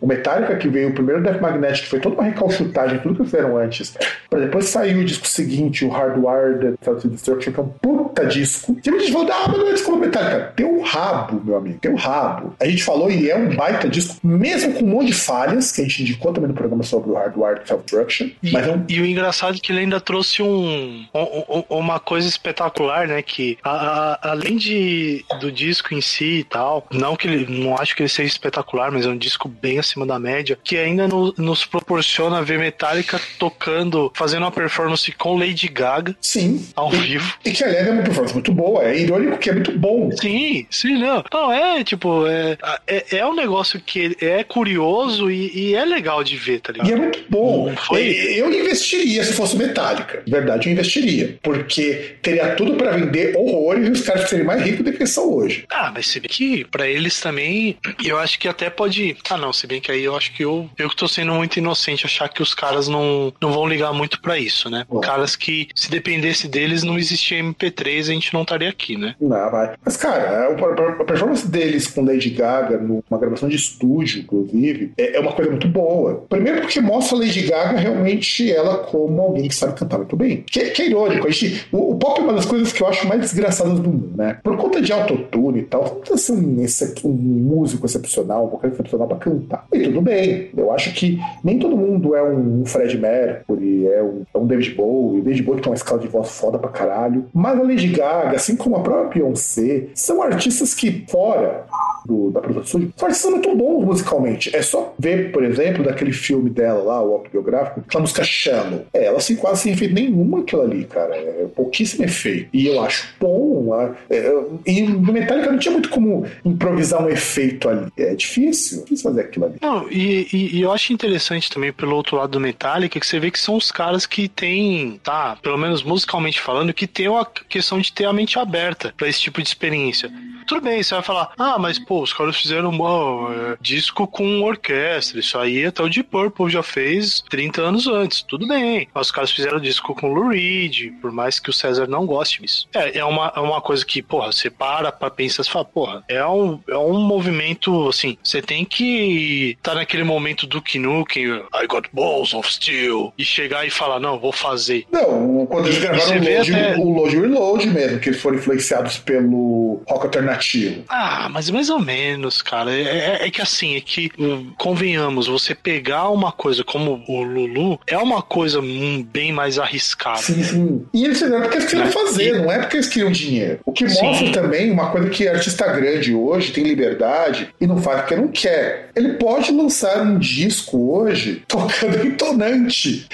o Metallica, que veio o primeiro Death Magnetic, que foi toda uma recalchutagem, tudo que fizeram antes. Pra depois saiu o disco seguinte, o Hardwired Destruction, que é um puta disco. Tinha gente falou, ah, mas não é disco do Metallica. Tem um rabo, meu amigo, tem um rabo. A gente falou e é um baita disco, mesmo com um monte de falhas, que a gente indicou também no programa sobre o Hardwired Self-Destruction. E, Mas é um... e o engraçado é que ele ainda trouxe um, um- um- uma coisa espetacular, né? Que a- a- além de, do disco em si e tal, não que ele não acho que ele seja espetacular, mas é um disco bem acima da média, que ainda no- nos proporciona ver Metallica tocando, fazendo uma performance com Lady Gaga Sim. ao E- vivo. E que aliás é uma performance muito boa, é irônico que é muito bom. Sim, sim, não. Não, é tipo, é, é, é um negócio que é curioso e, e é legal de ver, tá E ligado? é muito bom. Foi? E- Eu investiria se fosse Metallica. De verdade, eu investiria. Porque teria tudo pra vender horrores e os caras serem mais ricos do que são hoje. Ah, mas se bem que pra eles também, eu acho que até pode. Ah, não, se bem que aí eu acho que eu, eu que tô sendo muito inocente achar que os caras não, não vão ligar muito pra isso, né? Bom. Caras que, se dependesse deles, não existia MP3, a gente não estaria aqui, né? Não, vai. Mas, cara, a, a performance deles com Lady Gaga, numa gravação de estúdio, inclusive, é, é uma coisa muito boa. Primeiro porque mostra a Lady Gaga realmente ela como alguém que sabe cantar muito bem. Que, que é irônico. A gente, o, o pop é uma das coisas que eu acho mais desgraçadas do mundo, né? Por conta de autotune e tal, não precisa ser um, músico excepcional, um vocalista excepcional pra cantar. E tudo bem. Eu acho que nem todo mundo é um Fred Mercury, é um, é um David Bowie. David Bowie tem uma escala de voz foda pra caralho. Mas a Lady Gaga, assim como a própria Beyoncé, são artistas que, fora do- da produção de estúdio, são muito bons musicalmente. É só ver, por exemplo, daquele filme dela lá, o autobiográfico, aquela música Shallow. É, ela assim, quase sem efeito nenhum aquilo ali, cara. É pouquíssimo efeito. E eu acho bom. ah, é, e no Metallica não tinha muito como improvisar um efeito ali. É difícil, é difícil fazer aquilo ali. Não, e, e- e eu acho interessante também pelo outro lado do Metallica que você vê que são os caras que têm, tá, pelo menos musicalmente falando, que tem uma questão de ter a mente aberta pra esse tipo de experiência. Tudo bem, você vai falar, ah, mas pô, os caras fizeram um é, disco com orquestra, isso aí até o Deep Purple já fez 30 anos antes, tudo bem. Mas os caras fizeram disco com o Lou Reed, por mais que o César não goste disso. É, é uma, é uma coisa que, porra, você para pra pensar e fala, porra, é um, é um movimento, assim, você tem que estar naquele momento do Nukem, I got balls of steel, e chegar e falar, não, vou fazer. Não, quando eles gravaram você o Load, até- o Load Reload mesmo, que eles foram influenciados pelo rock alternativo. Ah, mas mais ou menos, cara. É, é- é que assim, é que, hum, convenhamos, você pegar uma coisa como o Lulu é uma coisa hum, bem mais arriscada. Sim, sim. E eles fizeram porque eles queriam Né? fazer, não é porque eles queriam dinheiro. O que Sim. mostra também uma coisa que artista grande hoje tem liberdade e não faz porque não quer. Ele pode lançar um disco hoje tocando em tonante.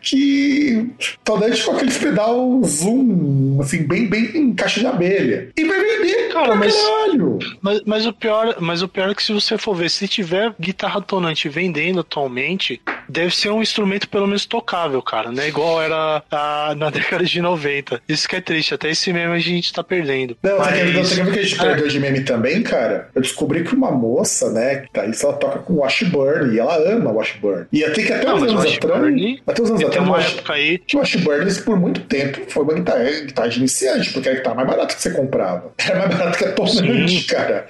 Que. Tonante com aqueles pedal zoom, assim, bem, bem em caixa de abelha. E vai vender, Cara, mas- caralho. Mas, mas, o pior, mas o pior é que se você for ver, se tiver guitarra tonante vendendo atualmente, deve ser um instrumento pelo menos tocável, cara, né? Igual era a- na década de 90. Isso que é triste, até esse meme a gente tá perdendo. Não, você quer, Mas- você quer ver que a gente É. perdeu de meme também, cara? Eu descobri que uma moça, né, que tá isso, ela toca com Washburn e ela ama Washburn. E até que até Não, uns anos Washburn- atrás. Até uns anos atrás, uma época aí. que o Washburn por muito tempo foi uma guitarra, guitarra de iniciante, porque era a guitarra mais barata que você comprava. Era mais barata que a tonante, Sim. cara.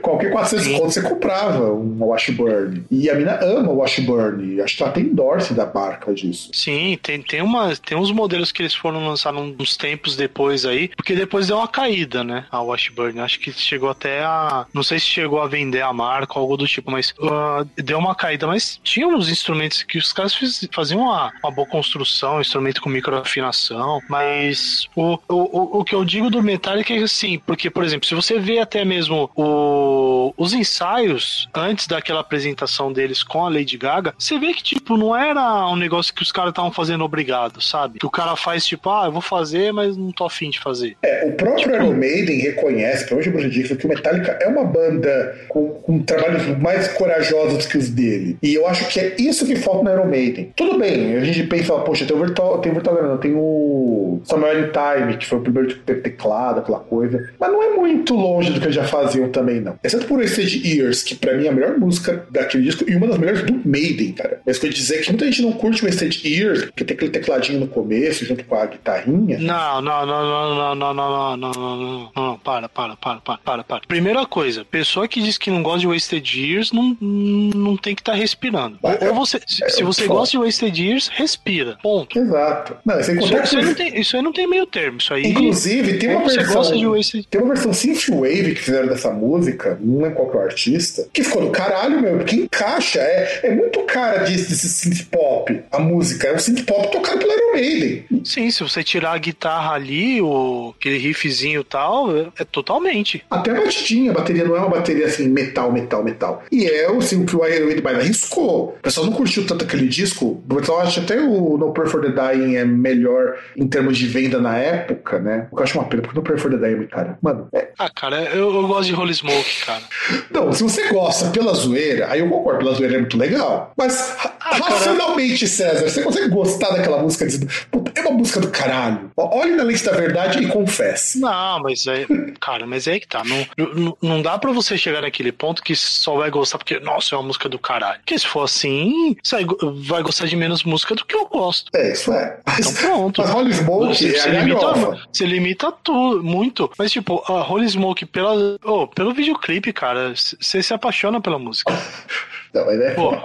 Qualquer 400 Sim. conto você comprava uma Washburn. E a mina ama o Washburn. Acho que ela tem endorse da marca disso. Sim, tem, tem, uma, tem uns modelos que eles foram lançar uns tempos depois aí, porque depois deu uma caída, né? A Washburn. Acho que chegou até a. Não sei se chegou a vender a marca ou algo do tipo, mas ah, deu uma caída. Mas tinha uns instrumentos que os caras fiz- faziam uma, uma boa construção, instrumento com microafinação. Mas o, o, o, o que eu digo do Metallica é assim, porque, por exemplo, se você vê até mesmo o, os ensaios antes daquela apresentação deles com a Lady Gaga, você vê que, tipo, não era um negócio que os caras estavam fazendo obrigado, sabe? Que o cara faz, tipo, ah, eu vou fazer, mas não tô afim de fazer. É, o próprio Iron Maiden reconhece, provavelmente o Bruce Dixon, que o Metallica é uma banda com, com trabalhos mais corajosos que os dele. E eu acho que é isso que falta no Iron Maiden. Tudo bem, a gente pensa, poxa, tem o Virtual, tem o Virtual não, tem o Samuel Time, que foi o primeiro teve teclado, aquela coisa. Mas não é muito longe do que eles já faziam também, não. Exceto por Wasted Years, que pra mim é a melhor música daquele disco e uma das melhores do Maiden, cara. Mas que eu ia dizer que muita gente não curte Wasted Years, porque tem aquele tecladinho no começo, junto com a guitarrinha. Não, não, não, não, não, não, não, não, não, não, não, não, para, para, para, para, para, para. Primeira coisa, pessoa que diz que não gosta de Wasted Years não, não tem que estar respirando. Ou, ou você, se, se você foda. gosta de Wasted Years, respira. Ponto. Exato. Não, Isso, contar isso aí não tem, isso aí não tem meio termo. Isso aí. Inclusive, tem uma versão. gosta de Wasted Tem uma versão synthwave que fizeram dessa música, não é o artista, que ficou do caralho, meu, porque encaixa, é, é muito cara desse, desse synth pop, a música, é um synth pop tocado pelo Iron Maiden. Sim, se você tirar a guitarra ali, o, aquele riffzinho e tal, é, é totalmente. Até a batidinha, a bateria não é uma bateria assim, metal, metal, metal. E é assim, o que o Iron Maiden mais arriscou. O pessoal não curtiu tanto aquele disco, o pessoal acha até o No Prayer for the Dying é melhor em termos de venda na época, né? O que eu acho uma pena, porque o No Prayer for the Dying, cara, mano, é, Ah, cara, eu, eu gosto de Holy Smoke, cara. Não, se você gosta pela zoeira, aí eu concordo, pela zoeira é muito legal. Mas Ah, cara. racionalmente, César, você consegue gostar daquela música dizendo, "Puta, é uma música do caralho. Olhe na lente da verdade e confesse. Não, mas é. Cara, mas é aí que tá. Não, não, não dá pra você chegar naquele ponto que só vai gostar porque, nossa, é uma música do caralho. Porque se for assim, você vai go- vai gostar de menos música do que eu gosto. É, isso é. Então pronto. mas Holy Smoke Você, é você limita, você limita tudo, muito. Mas, tipo, a Holy Smoke, pela, oh, pelo videoclipe, cara, você se apaixona pela música. Não, mas é Pô,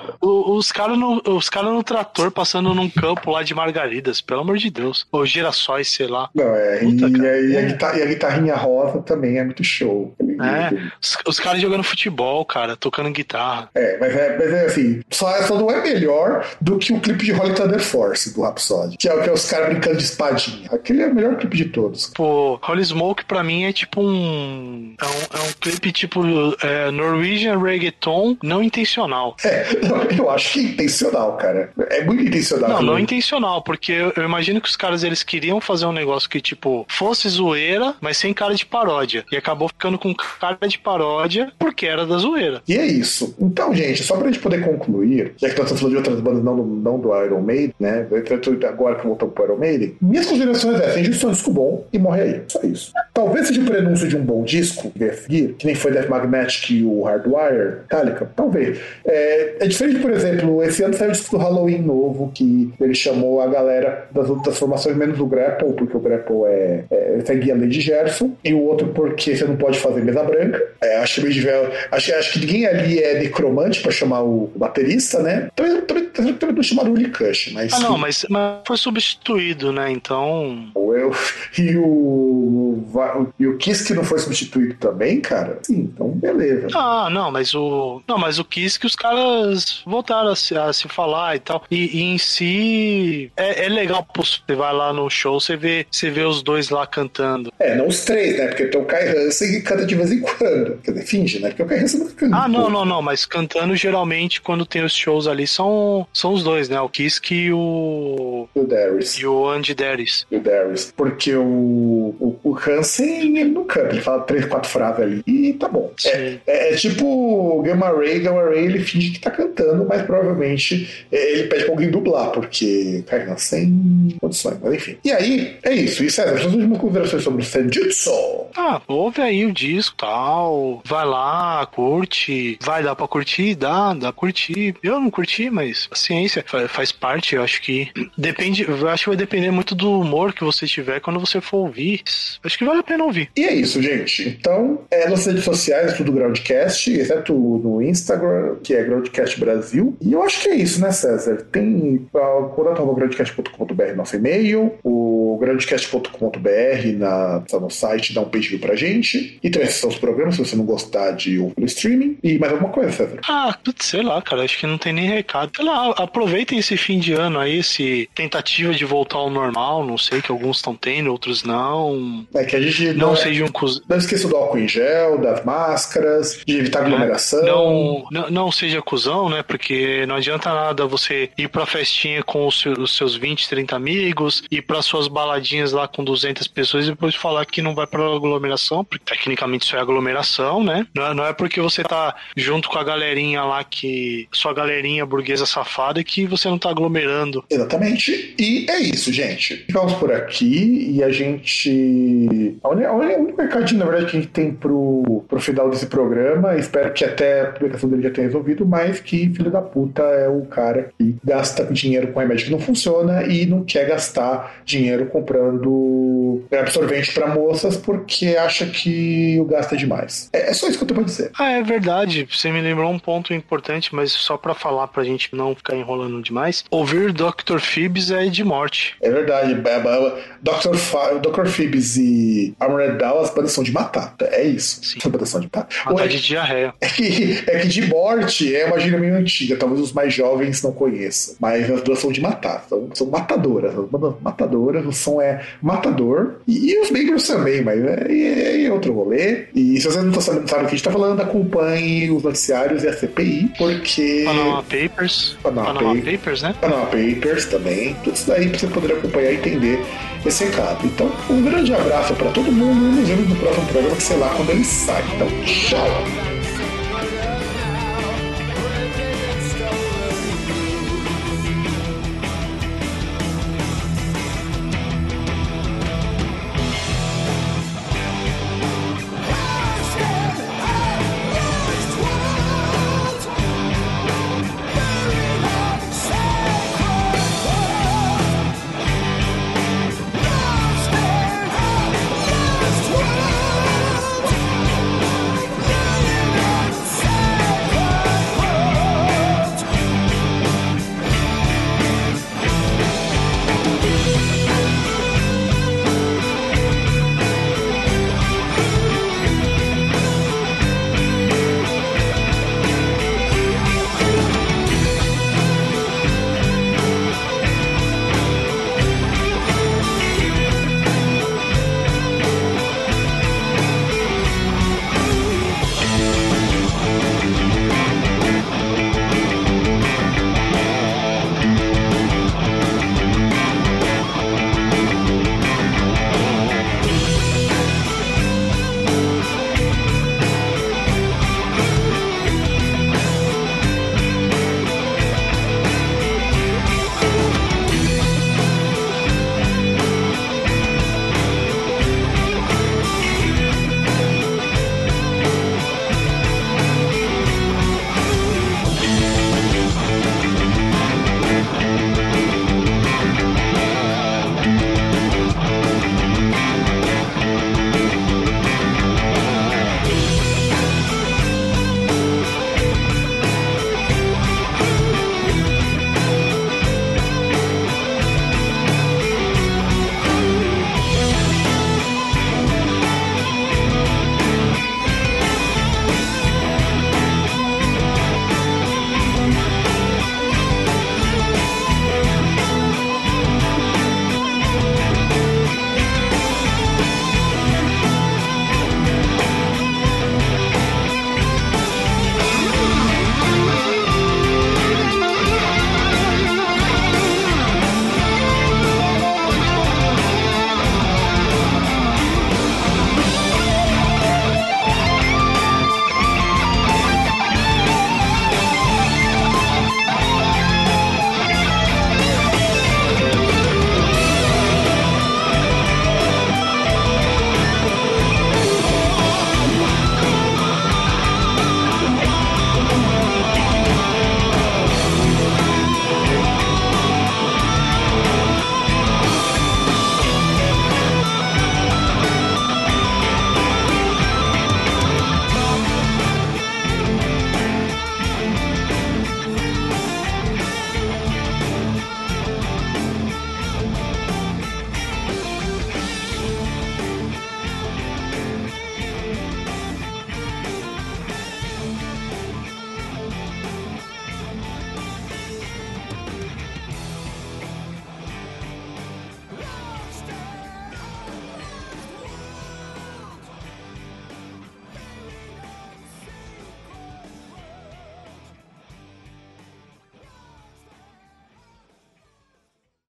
os caras no, os cara no trator passando num campo lá de margaridas, pelo amor de Deus. Ou girassóis, sei lá. Não, é, Puta, e, cara. e a É. guitarra- e a guitarrinha rosa também é muito show. É, os, os caras jogando futebol, cara, tocando guitarra. É, mas é, mas é assim, só, só não é melhor do que o clipe de Holy Thunder Force do Rhapsody, que é o que é os caras brincando de espadinha. Aquele é o melhor clipe de todos. Pô, Holy Smoke pra mim é tipo um. É um, é um clipe tipo é, Norwegian Reggaeton não intencional. É, não, eu acho que é intencional, cara. É muito intencional. Não, não também. intencional, porque eu, imagino que os caras eles queriam fazer um negócio que, tipo, fosse zoeira, mas sem cara de paródia. E acabou ficando com cara de paródia porque era da zoeira. E é isso. Então, gente, só pra gente poder concluir, já que nós estamos falando de outras bandas não do, não do Iron Maiden, né? Agora que voltamos pro Iron Maiden, minhas considerações é: Injustice é um disco bom e morre aí. Só isso. Talvez seja o prenúncio de um bom disco que a seguir, que nem foi Death Magnetic e o Hardwire, Metallica, talvez. É, é diferente, por exemplo, esse ano saiu o disco do Halloween novo, que ele chamou a galera das outras formações, menos o Grapple, porque o Grapple é, é segue a lei de Gerson, e o outro porque você não pode fazer mesa branca. É, acho, meio de acho, acho que ninguém ali é necromante pra chamar o baterista, né? Também, também, também, também não chamaram o Uli Kush, mas. Ah, não, mas, mas foi substituído, né? Então. Eu, e o, e o Kiss que não foi substituído também, cara? Sim, então beleza. Ah, não, mas o. Não, mas o Kiss que os caras voltaram a se, a se falar e tal. E, e em si é, é legal, você vai lá no show, você vê, você vê os dois lá cantando. É, não os três, né? Porque tem o Kai Hansen que canta de vez em quando. Quer dizer, finge, né? Porque o Kai Hansen nunca canta. Ah, não, não, não, mas cantando geralmente quando tem os shows ali são, são os dois, né? O Kiss e o. E o Darius. E o Andy Darius. E o Darius. Porque o, o, o Hansen, ele não canta. Ele fala três, quatro frases ali e tá bom. É, é, é tipo o Gamma Ray. Gamma Ray, ele finge que tá cantando, mas provavelmente é, ele pede pra alguém dublar, porque Kai Hansen condições. Mas enfim. E aí, é isso. E César, suas últimas considerações sobre o Senjutsu. Ah, ouve aí o disco tal. Vai lá, curte. Vai dar pra curtir? Dá, dá pra curtir. Eu não curti, mas paciência. Fa- Faz parte, eu acho que. Depende. Eu acho que vai depender muito do humor que você tiver quando você for ouvir. Acho acho que vale a pena ouvir. E é isso, gente. Então, é, nas redes sociais, tudo Groundcast, exceto no Instagram, que é Groundcast Brasil. E eu acho que é isso, né, César? Tem o contato.groundcast.com.br nosso e-mail, o groundcast.com.br na, no site, dá um page pra gente. E também são os programas, se você não gostar de ouvir pelo streaming. E mais alguma coisa, César? Ah, sei lá, cara, acho que não tem nem recado. Sei lá, aproveitem esse fim de ano aí, esse tentativa de voltar ao normal, não sei, que alguns estão tendo, outros não. É que a gente não, não é, seja um cuz... Não esqueça do álcool em gel, das máscaras, de evitar aglomeração. Não, não, não seja cuzão, né? Porque não adianta nada você ir pra festinha com os seus, os seus 20, 30 amigos, ir pra suas baladinhas lá com 200 pessoas e depois falar que não vai pra aglomeração, porque tecnicamente isso é aglomeração, né? Não é, não é porque você tá junto com a galerinha lá que. sua galerinha burguesa safada que você não tá aglomerando. Exatamente. E é isso, gente. Ficamos por aqui e a gente. A única, a na verdade, que a gente tem pro, pro final desse programa, espero que até a publicação dele já tenha resolvido, mas que filho da puta é o cara que gasta dinheiro com remédio que não funciona e não quer gastar dinheiro comprando absorvente para moças porque acha que o gasta demais. É, é só isso que eu tenho pra dizer. Ah, é verdade. Você me lembrou um ponto importante, mas só para falar pra gente não ficar enrolando demais. Ouvir Dr. Phoebs é de morte. É verdade. Dr. F Dr. Phoebs e Armored Down, as bandas são de matar. É isso. Sim. São bandas são de matar. Matar é, de diarreia. É que, é que de morte é uma gíria meio antiga, talvez os mais jovens não conheçam. Mas as duas são de matar. São, são matadoras. Matadoras. O som é matador. E, e os membros também, mas é, é, é, outro rolê. E se você não tá sabendo, sabe o que a gente tá falando, acompanhe os noticiários e a CPI, porque. Panama Papers. Panama, Panama Papers. Papers, né? Panama Papers também. Tudo isso daí pra você poder acompanhar e entender esse recado. Então, um grande abraço para todo mundo e nos vemos no próximo programa, que sei lá quando ele sai. Então, tchau!